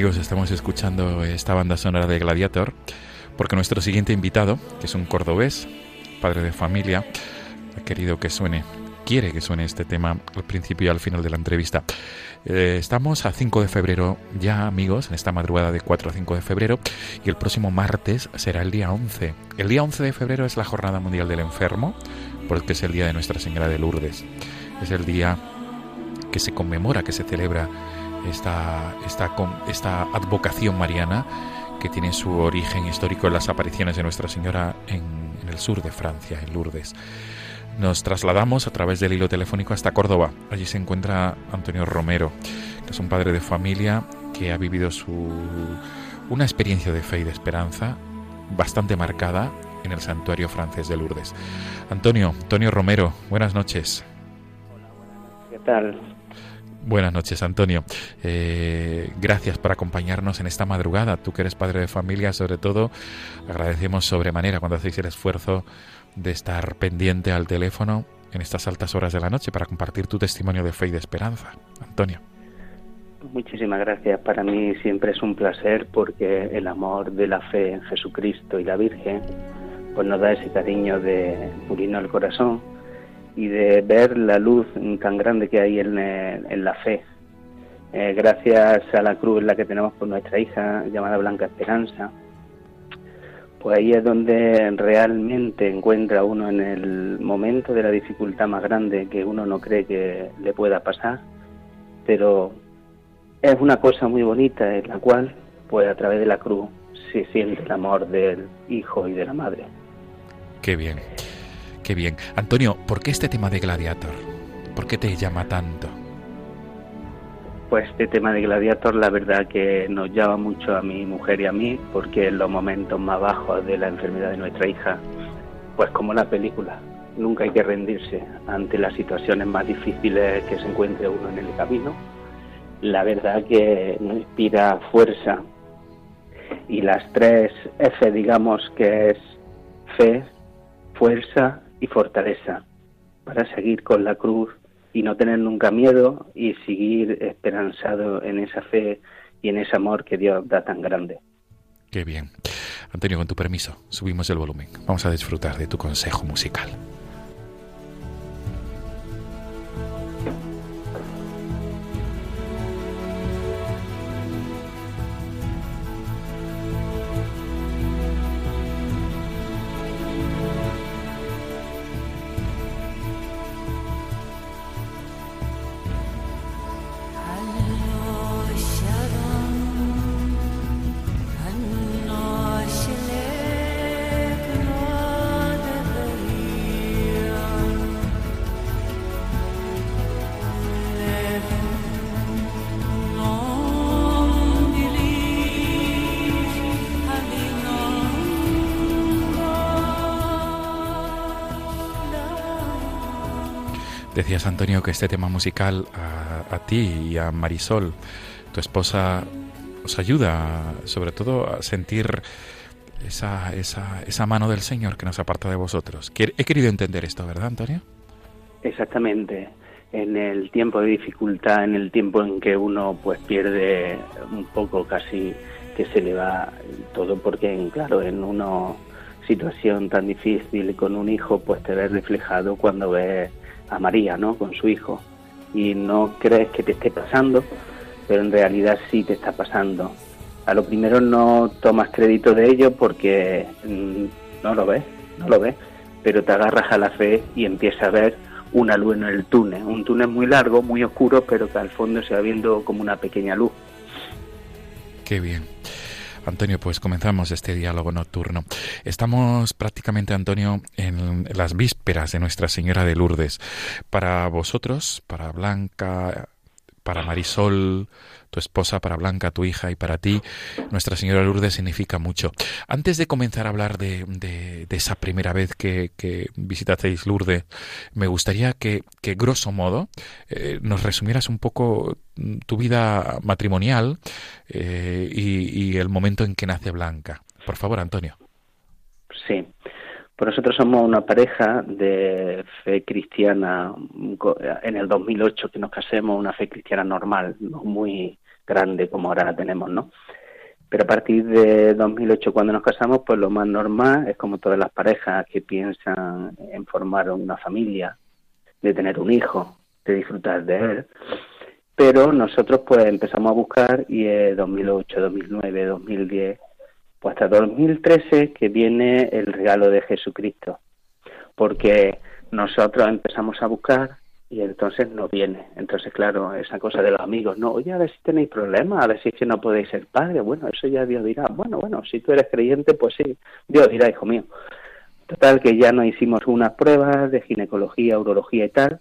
S1: Amigos, estamos escuchando esta banda sonora de Gladiator porque nuestro siguiente invitado, que es un cordobés, padre de familia, ha querido que suene, quiere que suene este tema al principio y al final de la entrevista. Eh, estamos a 5 de febrero ya, amigos, en esta madrugada de 4 a 5 de febrero y el próximo martes será el día 11. El día 11 de febrero es la Jornada Mundial del Enfermo porque es el día de Nuestra Señora de Lourdes. Es el día que se conmemora, que se celebra esta, esta, esta advocación mariana que tiene su origen histórico en las apariciones de Nuestra Señora en, en el sur de Francia, en Lourdes. Nos trasladamos a través del hilo telefónico hasta Córdoba. Allí se encuentra Antonio Romero, que es un padre de familia que ha vivido su, una experiencia de fe y de esperanza bastante marcada en el santuario francés de Lourdes. Antonio, Antonio Romero, buenas noches.
S2: ¿Qué tal?
S1: Buenas noches, Antonio. Eh, gracias por acompañarnos en esta madrugada. Tú que eres padre de familia, sobre todo, agradecemos sobremanera cuando hacéis el esfuerzo de estar pendiente al teléfono en estas altas horas de la noche para compartir tu testimonio de fe y de esperanza. Antonio.
S3: Muchísimas gracias. Para mí siempre es un placer porque el amor de la fe en Jesucristo y la Virgen pues nos da ese cariño de unirnos al corazón y de ver la luz tan grande que hay en, en la fe. Eh, gracias a la cruz en la que tenemos por nuestra hija llamada Blanca Esperanza, pues ahí es donde realmente encuentra uno en el momento de la dificultad más grande que uno no cree que le pueda pasar, pero es una cosa muy bonita en la cual, pues a través de la cruz, se siente el amor del hijo y de la madre.
S1: Qué bien, bien. Antonio, ¿por qué este tema de Gladiator? ¿Por qué te llama tanto?
S3: Pues este tema de Gladiator la verdad que nos llama mucho a mi mujer y a mí porque en los momentos más bajos de la enfermedad de nuestra hija, pues como la película, nunca hay que rendirse ante las situaciones más difíciles que se encuentre uno en el camino. La verdad que nos inspira fuerza y las tres F, digamos, que es fe, fuerza y fortaleza para seguir con la cruz y no tener nunca miedo y seguir esperanzado en esa fe y en ese amor que Dios da tan grande.
S1: Qué bien. Antonio, con tu permiso, subimos el volumen. Vamos a disfrutar de tu consejo musical. Decías, Antonio, que este tema musical a, ti y a Marisol, tu esposa, os ayuda sobre todo a sentir esa, esa, esa mano del Señor que nos aparta de vosotros. He querido entender esto, ¿verdad, Antonio?
S3: Exactamente. En el tiempo de dificultad, en el tiempo en que uno pues pierde un poco casi que se le va todo, porque claro, en una situación tan difícil con un hijo, pues te ves reflejado cuando ves a María, ¿no? Con su hijo. Y no crees que te esté pasando, pero en realidad sí te está pasando. A lo primero no tomas crédito de ello porque mm, no lo ves, no lo ves, pero te agarras a la fe y empiezas a ver una luz en el túnel, un túnel muy largo, muy oscuro, pero que al fondo se va viendo como una pequeña luz.
S1: Qué bien. Antonio, pues comenzamos este diálogo nocturno. Estamos prácticamente, Antonio, en las vísperas de Nuestra Señora de Lourdes. Para vosotros, para Blanca, para Marisol, tu esposa, para Blanca, tu hija y para ti, Nuestra Señora Lourdes significa mucho. Antes de comenzar a hablar de, de, esa primera vez que, que, visitasteis Lourdes, me gustaría que, que grosso modo, eh, nos resumieras un poco tu vida matrimonial eh, y, y el momento en que nace Blanca. Por favor, Antonio.
S3: Sí. Pues nosotros somos una pareja de fe cristiana, en el 2008 que nos casemos, una fe cristiana normal, no muy grande como ahora la tenemos, ¿no? Pero a partir de 2008 cuando nos casamos, pues lo más normal es como todas las parejas que piensan en formar una familia, de tener un hijo, de disfrutar de él. Pero nosotros pues empezamos a buscar y en 2008, 2009, 2010 pues hasta 2013 que viene el regalo de Jesucristo, porque nosotros empezamos a buscar y entonces no viene. Entonces, claro, esa cosa de los amigos, no, oye, a ver si tenéis problemas, a ver si es que no podéis ser padres, bueno, eso ya Dios dirá, bueno, bueno, si tú eres creyente, pues sí, Dios dirá, hijo mío. Total, que ya nos hicimos unas pruebas de ginecología, urología y tal,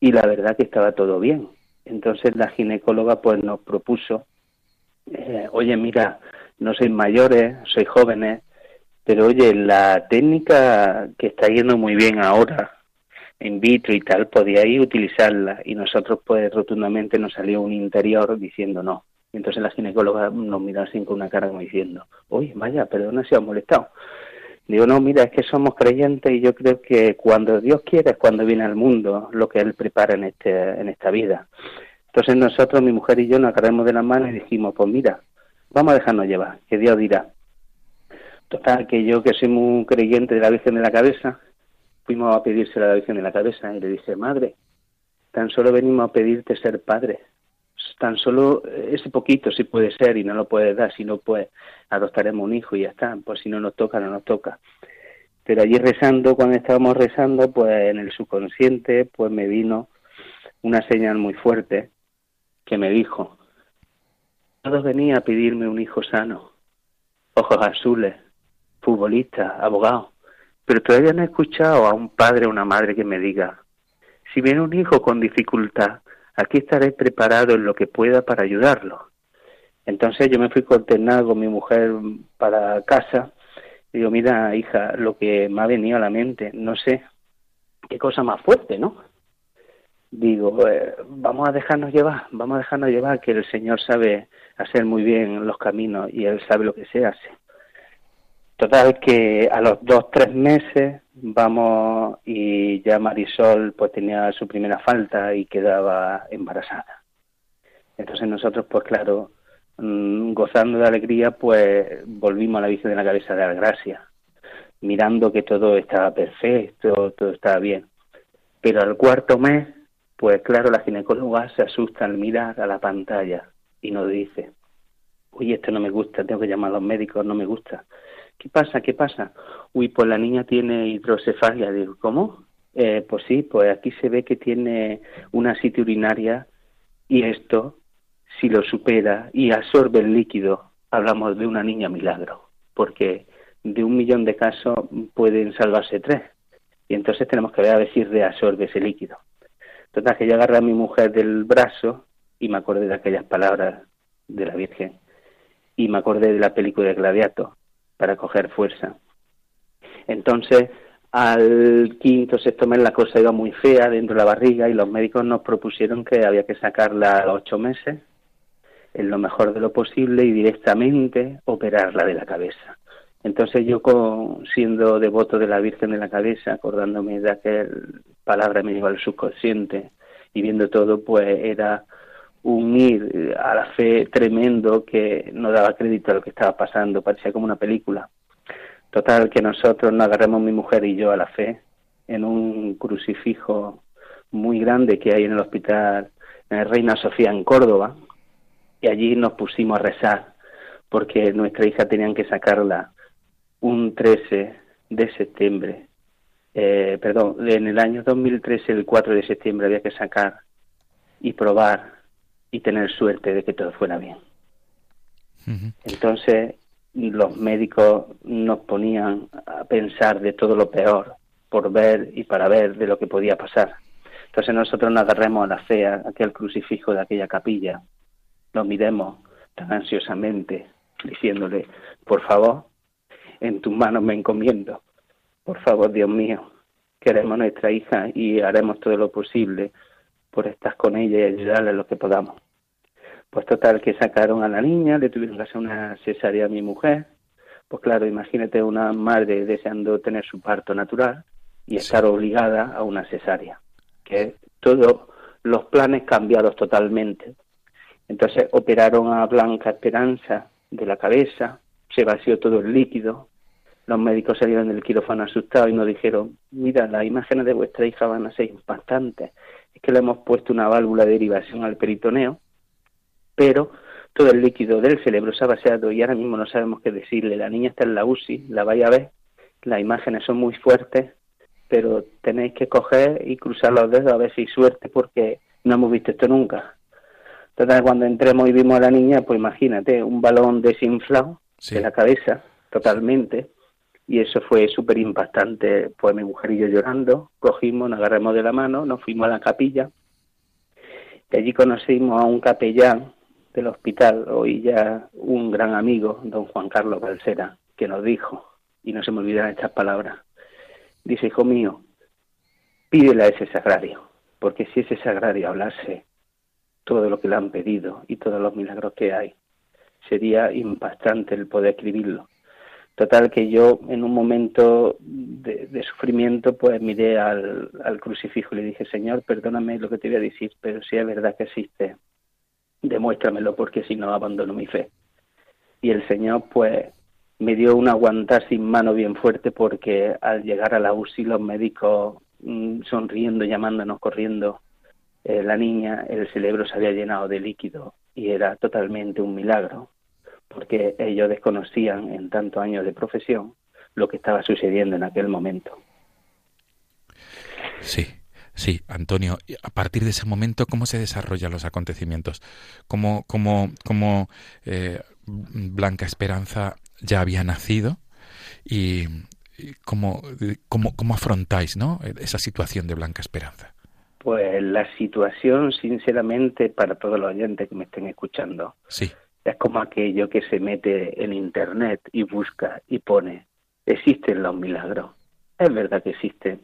S3: y la verdad que estaba todo bien. Entonces la ginecóloga pues nos propuso, eh, oye, mira, no sois mayores, sois jóvenes, pero oye, la técnica que está yendo muy bien ahora, in vitro y tal, podíais utilizarla y nosotros pues rotundamente nos salió un interior diciendo no. Y entonces la ginecóloga nos miró así con una cara como diciendo, oye, vaya, perdona si os molestado. Digo, no, mira, es que somos creyentes y yo creo que cuando Dios quiere es cuando viene al mundo lo que Él prepara en, este, en esta vida. Entonces nosotros, mi mujer y yo, nos agarramos de la mano y dijimos, pues mira, vamos a dejarnos llevar, que Dios dirá. Total, que yo que soy muy creyente de la Virgen de la Cabeza, fuimos a pedírsela a la Virgen de la Cabeza y le dije, madre, tan solo venimos a pedirte ser padre. Tan solo ese poquito si puede ser y no lo puedes dar, si no pues adoptaremos un hijo y ya está, pues si no nos toca, no nos toca. Pero allí rezando, cuando estábamos rezando, pues en el subconsciente, pues me vino una señal muy fuerte que me dijo, venía a pedirme un hijo sano, ojos azules, futbolista, abogado, pero todavía no he escuchado a un padre o una madre que me diga, si viene un hijo con dificultad, aquí estaré preparado en lo que pueda para ayudarlo. Entonces yo me fui consternado con mi mujer para casa. Digo, mira, hija, lo que me ha venido a la mente, no sé qué cosa más fuerte, ¿no? Digo, eh, vamos a dejarnos llevar, vamos a dejarnos llevar, que el Señor sabe hacer muy bien los caminos y Él sabe lo que se hace. Total que a los dos, tres meses vamos y ya Marisol pues tenía su primera falta y quedaba embarazada. Entonces nosotros pues claro, mm, gozando de alegría pues volvimos a la Virgen de la Cabeza de la Gracia, mirando que todo estaba perfecto, todo estaba bien. Pero al cuarto mes pues claro, la ginecóloga se asusta al mirar a la pantalla y nos dice, uy, esto no me gusta, tengo que llamar a los médicos, no me gusta. ¿Qué pasa? ¿Qué pasa? Uy, pues la niña tiene hidrocefalia. Digo, ¿cómo? Eh, pues sí, pues aquí se ve que tiene una sitio urinaria y esto, si lo supera y absorbe el líquido, hablamos de una niña milagro, porque de un millón de casos pueden salvarse tres. Y entonces tenemos que ver a ver si reabsorbe ese líquido. Total, que yo agarré a mi mujer del brazo y me acordé de aquellas palabras de la Virgen. Y me acordé de la película de Gladiato para coger fuerza. Entonces, al quinto, sexto mes la cosa iba muy fea dentro de la barriga y los médicos nos propusieron que había que sacarla a los ocho meses, en lo mejor de lo posible y directamente operarla de la cabeza. Entonces yo, siendo devoto de la Virgen de la Cabeza, acordándome de aquel palabra me llegó al subconsciente y viendo todo, pues era un ir a la fe tremendo que no daba crédito a lo que estaba pasando, parecía como una película. Total, que nosotros nos agarramos mi mujer y yo a la fe en un crucifijo muy grande que hay en el hospital Reina Sofía en Córdoba y allí nos pusimos a rezar porque nuestra hija tenían que sacarla un 13 de septiembre, eh, perdón, en el año 2013, el 4 de septiembre, había que sacar y probar y tener suerte de que todo fuera bien. Entonces, los médicos nos ponían a pensar de todo lo peor por ver y para ver de lo que podía pasar. Entonces nosotros nos agarremos a la fe, a aquel crucifijo de aquella capilla, lo miremos tan ansiosamente, diciéndole, por favor, en tus manos me encomiendo. Por favor, Dios mío, queremos a nuestra hija y haremos todo lo posible por estar con ella y ayudarle lo que podamos. Pues total, que sacaron a la niña, le tuvieron que hacer una cesárea a mi mujer. Pues claro, imagínate una madre deseando tener su parto natural y estar obligada a una cesárea. Que todos los planes cambiados totalmente. Entonces operaron a Blanca Esperanza de la cabeza, se vació todo el líquido, los médicos salieron del quirófano asustados y nos dijeron, mira, las imágenes de vuestra hija van a ser impactantes. Es que le hemos puesto una válvula de derivación al peritoneo, pero todo el líquido del cerebro se ha vaciado y ahora mismo no sabemos qué decirle. La niña está en la UCI, la vaya a ver, las imágenes son muy fuertes, pero tenéis que coger y cruzar los dedos a ver si hay suerte porque no hemos visto esto nunca. Entonces, cuando entremos y vimos a la niña, pues imagínate, un balón desinflado de la cabeza, totalmente, y eso fue súper impactante, pues mi mujer y yo llorando, cogimos, nos agarramos de la mano, nos fuimos a la capilla. Y allí conocimos a un capellán del hospital, hoy ya un gran amigo, don Juan Carlos Balsera, que nos dijo, y no se me olvidan estas palabras, dice, hijo mío, pídele a ese sagrario, porque si ese sagrario hablase todo lo que le han pedido y todos los milagros que hay, sería impactante el poder escribirlo Total que yo en un momento de, sufrimiento pues miré al, crucifijo y le dije, Señor, perdóname lo que te voy a decir, pero si es verdad que existe, demuéstramelo porque si no abandono mi fe. Y el Señor pues me dio un aguantar sin mano bien fuerte porque al llegar a la UCI los médicos mm, sonriendo, llamándonos, corriendo, eh, la niña, el cerebro se había llenado de líquido y era totalmente un milagro porque ellos desconocían en tantos años de profesión lo que estaba sucediendo en aquel momento.
S1: Sí, sí, Antonio. A partir de ese momento, ¿cómo se desarrollan los acontecimientos? ¿Cómo, cómo, cómo eh, Blanca Esperanza ya había nacido? ¿Y cómo, cómo, cómo afrontáis ¿no? esa situación de Blanca Esperanza?
S3: Pues la situación, sinceramente, para todos los oyentes que me estén escuchando,
S1: sí
S3: es como aquello que se mete en Internet y busca y pone, existen los milagros. Es verdad que existen,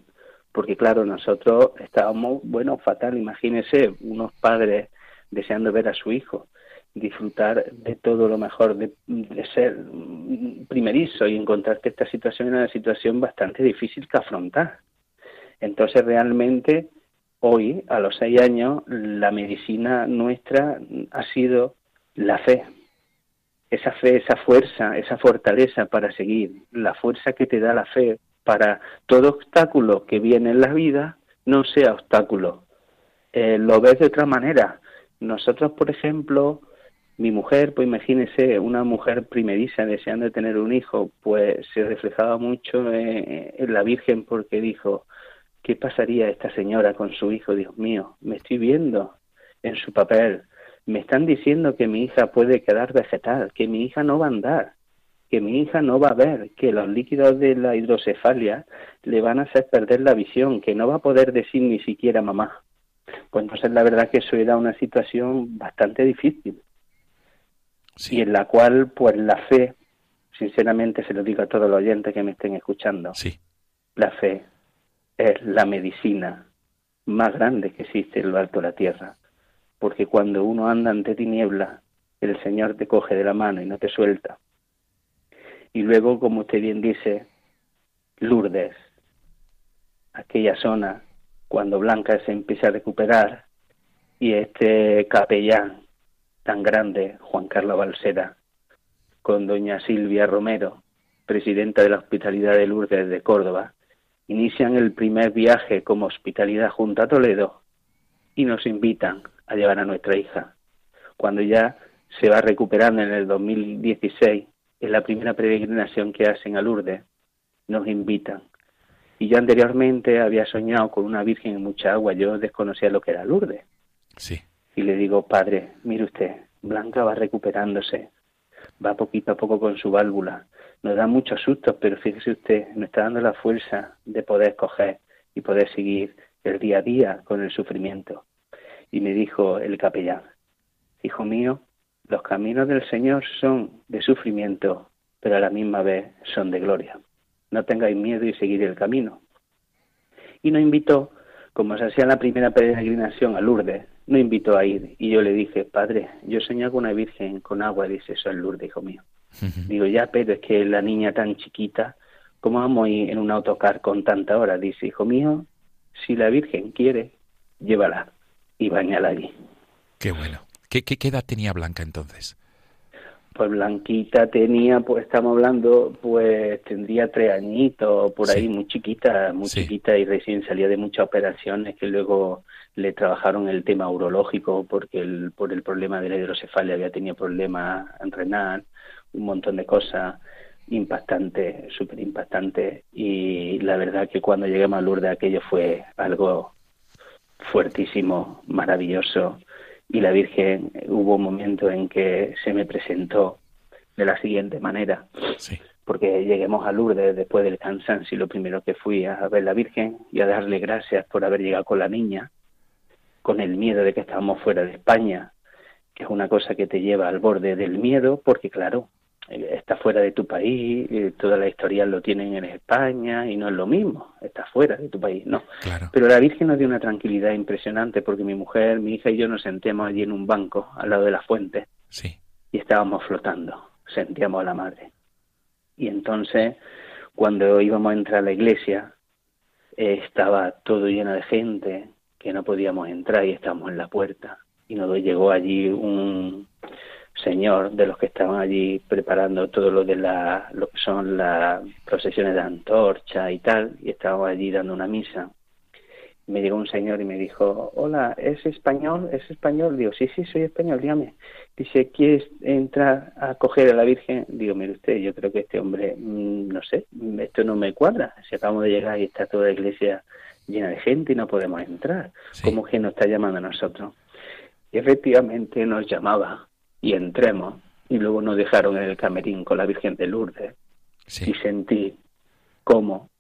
S3: porque claro, nosotros estábamos, bueno, fatal, imagínese, unos padres deseando ver a su hijo, disfrutar de todo lo mejor, de, ser primerizo y encontrar que esta situación era una situación bastante difícil que afrontar. Entonces realmente hoy, a los seis años, la medicina nuestra ha sido la fe, esa fe, esa fuerza, esa fortaleza para seguir, la fuerza que te da la fe para todo obstáculo que viene en la vida no sea obstáculo. Eh, lo ves de otra manera. Nosotros, por ejemplo, mi mujer, pues imagínese, una mujer primeriza deseando tener un hijo, pues se reflejaba mucho en la Virgen porque dijo, ¿qué pasaría esta señora con su hijo? Dios mío, me estoy viendo en su papel, me están diciendo que mi hija puede quedar vegetal, que mi hija no va a andar, que mi hija no va a ver, que los líquidos de la hidrocefalia le van a hacer perder la visión, que no va a poder decir ni siquiera mamá. Pues entonces la verdad que eso era una situación bastante difícil y en la cual pues la fe, sinceramente se lo digo a todos los oyentes que me estén escuchando,
S1: sí.
S3: la fe es la medicina más grande que existe en lo alto de la tierra porque cuando uno anda ante tinieblas, el Señor te coge de la mano y no te suelta. Y luego, como usted bien dice, Lourdes, aquella zona, cuando Blanca se empieza a recuperar, y este capellán tan grande, Juan Carlos Balsera, con doña Silvia Romero, presidenta de la Hospitalidad de Lourdes de Córdoba, inician el primer viaje como hospitalidad junto a Toledo y nos invitan a llevar a nuestra hija. Cuando ya se va recuperando en el 2016, es la primera peregrinación que hacen a Lourdes, nos invitan. Y yo anteriormente había soñado con una Virgen en mucha agua, yo desconocía lo que era Lourdes.
S1: Sí.
S3: Y le digo, padre, mire usted, Blanca va recuperándose, va poquito a poco con su válvula, nos da muchos sustos, pero fíjese usted, nos está dando la fuerza de poder coger y poder seguir el día a día con el sufrimiento. Y me dijo el capellán, Hijo mío, los caminos del Señor son de sufrimiento, pero a la misma vez son de gloria. No tengáis miedo y seguid el camino. Y nos invitó, como se hacía la primera peregrinación a Lourdes, nos invitó a ir. Y yo le dije, Padre, yo soñé con una virgen con agua. Dice, eso es Lourdes, hijo mío. Digo, ya, pero es que la niña tan chiquita, ¿cómo vamos a ir en un autocar con tanta hora? Dice, hijo mío, si la Virgen quiere, llévala y bañala allí.
S1: Qué bueno. ¿Qué, qué, edad tenía Blanca entonces?
S3: Pues Blanquita tenía, pues estamos hablando, pues tendría tres añitos, por ahí, muy chiquita, muy chiquita y recién salía de muchas operaciones que luego le trabajaron el tema urológico porque el, por el problema de la hidrocefalia había tenido problemas renal, un montón de cosas impactantes, súper impactantes y la verdad que cuando llegué a Lourdes aquello fue algo fuertísimo, maravilloso. Y la Virgen hubo un momento en que se me presentó de la siguiente manera. Porque lleguemos a Lourdes después del cansancio y lo primero que fui a ver la Virgen y a darle gracias por haber llegado con la niña, con el miedo de que estábamos fuera de España, que es una cosa que te lleva al borde del miedo, porque claro, está fuera de tu país, eh, toda la historia lo tienen en España y no es lo mismo, está fuera de tu país, no. Pero la Virgen nos dio una tranquilidad impresionante porque mi mujer, mi hija y yo nos sentemos allí en un banco al lado de la fuente
S1: sí.
S3: y estábamos flotando, sentíamos a la madre. Y entonces, cuando íbamos a entrar a la iglesia, eh, estaba todo lleno de gente, que no podíamos entrar y estábamos en la puerta. Y nos llegó allí un señor de los que estaban allí preparando todo lo de la, lo que son las procesiones de antorcha y tal, y estábamos allí dando una misa me llegó un señor y me dijo, hola, ¿es español? ¿Es español? Digo, sí, sí, soy español, dígame. Dice, ¿quieres entrar a coger a la Virgen? Digo, mire usted, yo creo que este hombre, mm, no sé, esto no me cuadra. Si acabamos de llegar y está toda la iglesia llena de gente y no podemos entrar, ¿cómo que nos está llamando a nosotros? Y efectivamente nos llamaba y entremos y luego nos dejaron en el camerín con la Virgen de Lourdes y sentí cómo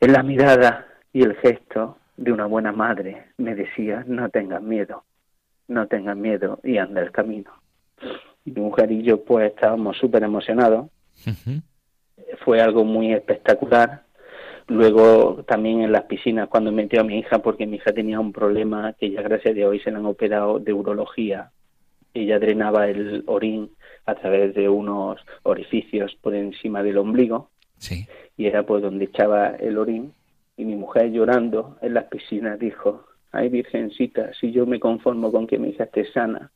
S3: en la mirada y el gesto de una buena madre me decía, no tengas miedo, no tengas miedo y anda el camino. Y mi mujer y yo pues estábamos súper emocionados. Fue algo muy espectacular. Luego también en las piscinas cuando metió a mi hija, porque mi hija tenía un problema que ya gracias a Dios se le han operado de urología. Ella drenaba el orín a través de unos orificios por encima del ombligo. Sí. Y era pues donde echaba el orín y mi mujer llorando en las piscinas dijo, ay virgencita, si yo me conformo con que mi hija esté sana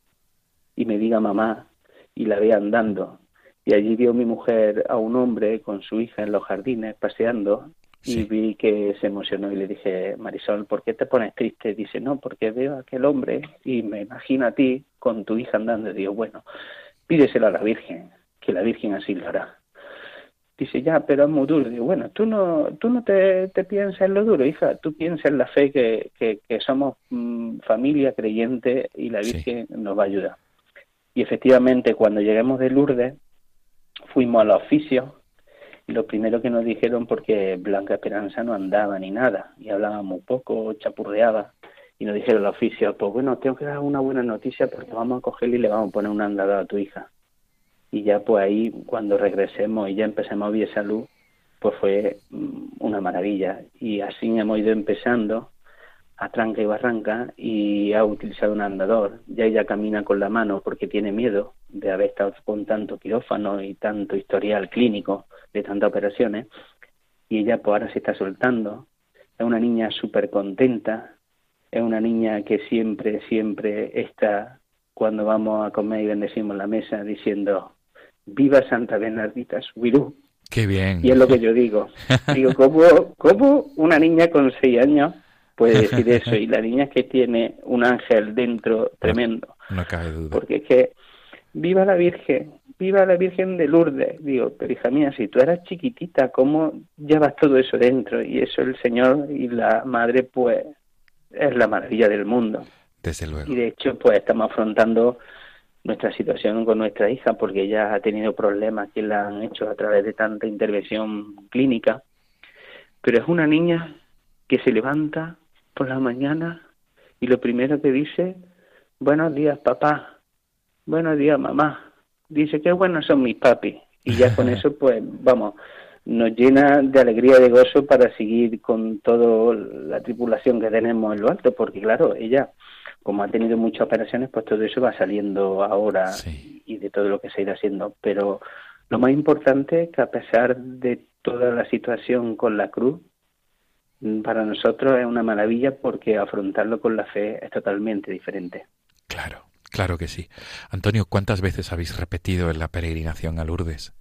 S3: y me diga mamá y la vea andando. Y allí vio mi mujer a un hombre con su hija en los jardines paseando y vi que se emocionó y le dije, Marisol, ¿por qué te pones triste? Dice, no, porque veo a aquel hombre y me imagino a ti con tu hija andando. Y digo, bueno, pídeselo a la Virgen, que la Virgen así lo hará. Dice, ya, pero es muy duro. Digo, bueno, tú no, tú no te, te piensas en lo duro, hija, tú piensas en la fe que, que, somos mm, familia creyente y la Virgen nos va a ayudar. Y efectivamente, cuando lleguemos de Lourdes, fuimos a los oficios lo primero que nos dijeron, porque Blanca Esperanza no andaba ni nada y hablaba muy poco, chapurreaba, y nos dijeron los oficios, pues bueno, tengo que dar una buena noticia porque vamos a cogerle y le vamos a poner un andador a tu hija y ya pues ahí cuando regresemos y ya empecemos a luz, pues fue mm, una maravilla. Y así hemos ido empezando a tranca y barranca y ha utilizado un andador. Ya ella camina con la mano porque tiene miedo de haber estado con tanto quirófano y tanto historial clínico de tantas operaciones. Y ella pues ahora se está soltando. Es una niña súper contenta. Es una niña que siempre, siempre está cuando vamos a comer y bendecimos la mesa diciendo viva Santa Bernardita Subirú.
S1: Qué bien.
S3: Y es lo que yo digo. <laughs> Digo, ¿cómo, cómo una niña con seis años puede <laughs> decir eso? Y la niña que tiene un ángel dentro tremendo.
S1: No, cabe duda.
S3: Porque es que, viva la Virgen, viva la Virgen de Lourdes. Digo, pero hija mía, si tú eras chiquitita, ¿cómo llevas todo eso dentro? Y eso el Señor y la Madre, pues, es la maravilla del mundo.
S1: Desde luego.
S3: Y de hecho, pues estamos afrontando nuestra situación con nuestra hija porque ella ha tenido problemas que la han hecho a través de tanta intervención clínica, pero es una niña que se levanta por la mañana y lo primero que dice, buenos días papá, buenos días mamá, dice qué buenos son mis papis. Y ya con eso pues vamos, nos llena de alegría y de gozo para seguir con toda la tripulación que tenemos en lo alto, porque claro, ella como ha tenido muchas operaciones, pues todo eso va saliendo ahora y de todo lo que se irá haciendo. Pero lo más importante es que a pesar de toda la situación con la cruz, para nosotros es una maravilla porque afrontarlo con la fe es totalmente diferente.
S1: Claro, claro que sí. Antonio, ¿cuántas veces habéis repetido en la peregrinación a Lourdes?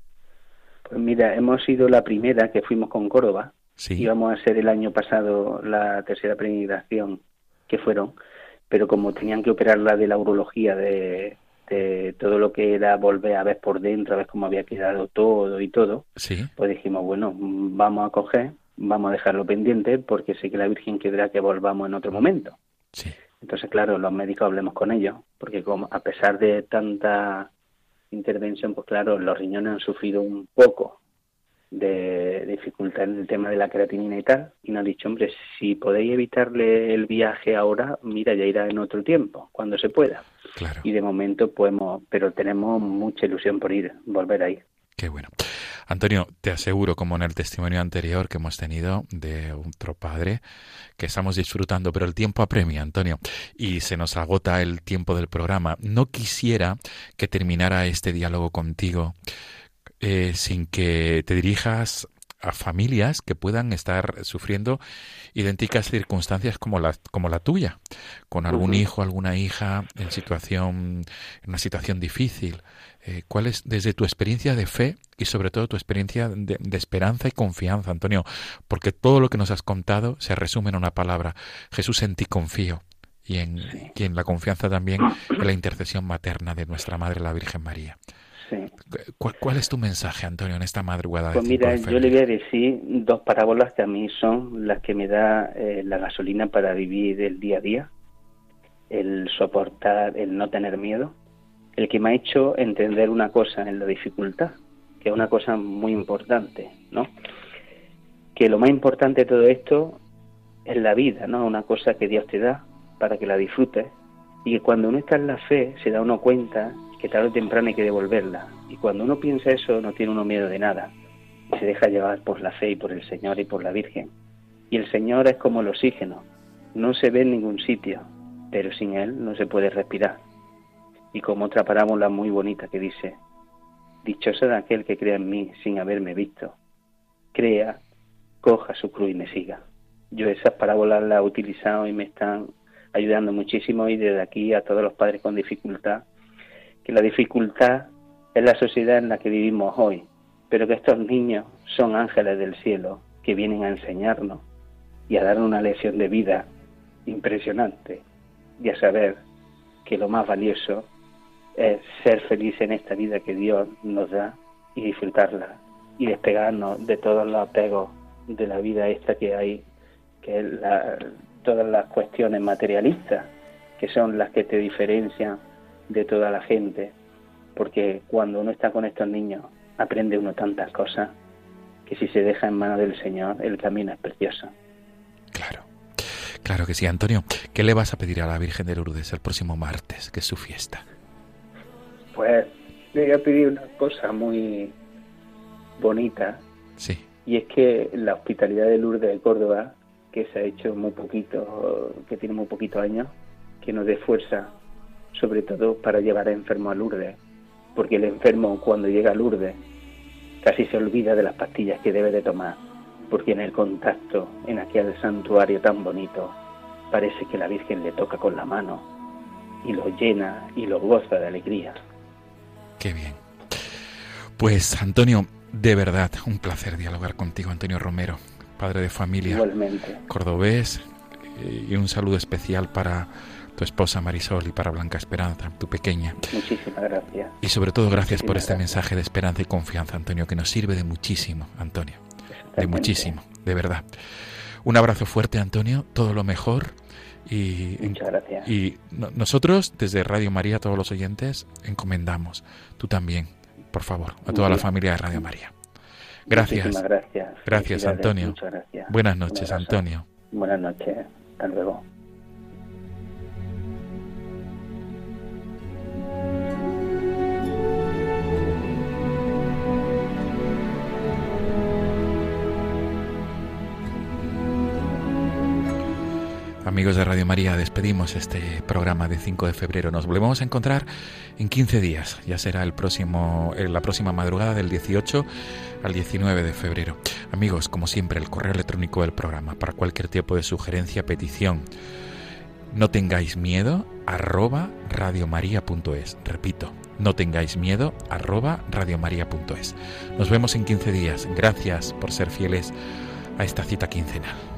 S3: Pues mira, hemos sido la primera que fuimos con Córdoba. Sí. Íbamos a ser el año pasado la tercera peregrinación que fueron pero como tenían que operarla de la urología, de, todo lo que era volver a ver por dentro, a ver cómo había quedado todo y todo, pues dijimos, bueno, vamos a coger, vamos a dejarlo pendiente porque sé que la Virgen querrá que volvamos en otro momento. Entonces, claro, los médicos hablemos con ellos, porque como a pesar de tanta intervención, pues claro, los riñones han sufrido un poco de dificultad en el tema de la creatinina y tal, y nos ha dicho, hombre, si podéis evitarle el viaje ahora, mira, ya irá en otro tiempo, cuando se pueda. Y de momento podemos, pero tenemos mucha ilusión por ir, volver a ir.
S1: Qué bueno. Antonio, te aseguro, como en el testimonio anterior que hemos tenido de otro padre, que estamos disfrutando, pero el tiempo apremia, Antonio, y se nos agota el tiempo del programa. No quisiera que terminara este diálogo contigo eh, sin que te dirijas a familias que puedan estar sufriendo idénticas circunstancias como la, como la tuya, con algún hijo, alguna hija en situación, en una situación difícil. Eh, ¿Cuál es desde tu experiencia de fe y sobre todo tu experiencia de, esperanza y confianza, Antonio? Porque todo lo que nos has contado se resume en una palabra: Jesús en ti confío. Y en, y en la confianza también en la intercesión materna de nuestra Madre la Virgen María. ¿Cuál, es tu mensaje, Antonio, en esta madrugada?
S3: Pues mira, yo le voy a decir dos parábolas que a mí son las que me da eh, la gasolina para vivir el día a día, el soportar, el no tener miedo, el que me ha hecho entender una cosa en la dificultad, que es una cosa muy importante, ¿no? Que lo más importante de todo esto es la vida, ¿no? Una cosa que Dios te da para que la disfrutes y que cuando uno está en la fe se da uno cuenta que tarde o temprano hay que devolverla. Y cuando uno piensa eso, no tiene uno miedo de nada. Y se deja llevar por la fe y por el Señor y por la Virgen. Y el Señor es como el oxígeno. No se ve en ningún sitio, pero sin Él no se puede respirar. Y como otra parábola muy bonita que dice, Dichosa de aquel que crea en mí sin haberme visto. Crea, coja su cruz y me siga. Yo esas parábolas las he utilizado y me están ayudando muchísimo y desde aquí a todos los padres con dificultad que la dificultad es la sociedad en la que vivimos hoy, pero que estos niños son ángeles del cielo que vienen a enseñarnos y a dar una lección de vida impresionante y a saber que lo más valioso es ser feliz en esta vida que Dios nos da y disfrutarla y despegarnos de todos los apegos de la vida esta que hay, que es todas las cuestiones materialistas, que son las que te diferencian de toda la gente, porque cuando uno está con estos niños aprende uno tantas cosas que si se deja en manos del Señor el camino es precioso.
S1: Claro, claro que sí. Antonio, ¿qué le vas a pedir a la Virgen de Lourdes el próximo martes, que es su fiesta?
S3: Pues le voy a pedir una cosa muy bonita.
S1: Sí.
S3: Y es que la hospitalidad de Lourdes de Córdoba, que se ha hecho muy poquito, que tiene muy poquitos años, que nos dé fuerza sobre todo para llevar a enfermo a Lourdes, porque el enfermo cuando llega a Lourdes casi se olvida de las pastillas que debe de tomar, porque en el contacto, en aquel santuario tan bonito, parece que la Virgen le toca con la mano y lo llena y lo goza de alegría.
S1: Qué bien. Pues Antonio, de verdad, un placer dialogar contigo, Antonio Romero, padre de familia,
S3: Igualmente.
S1: cordobés, eh, y un saludo especial para tu esposa Marisol y para Blanca Esperanza, tu pequeña.
S3: Muchísimas gracias.
S1: Y sobre todo gracias por este mensaje de esperanza y confianza, Antonio, que nos sirve de muchísimo, Antonio. De muchísimo, de verdad. Un abrazo fuerte, Antonio, todo lo mejor. Y,
S3: Muchas gracias.
S1: Y nosotros, desde Radio María, todos los oyentes, encomendamos, tú también, por favor, a toda la familia de Radio María. Gracias.
S3: gracias.
S1: Gracias, Antonio.
S3: gracias.
S1: Buenas noches, Antonio.
S3: Buenas noches. Hasta luego.
S1: Amigos de Radio María, despedimos este programa de 5 de febrero. Nos volvemos a encontrar en 15 días. Ya será el próximo, eh, la próxima madrugada del 18 al 19 de febrero. Amigos, como siempre, el correo electrónico del programa para cualquier tipo de sugerencia, petición. No tengáis miedo, arroba radiomaria.es. Repito, no tengáis miedo, arroba radiomaria.es. Nos vemos en 15 días. Gracias por ser fieles a esta cita quincenal.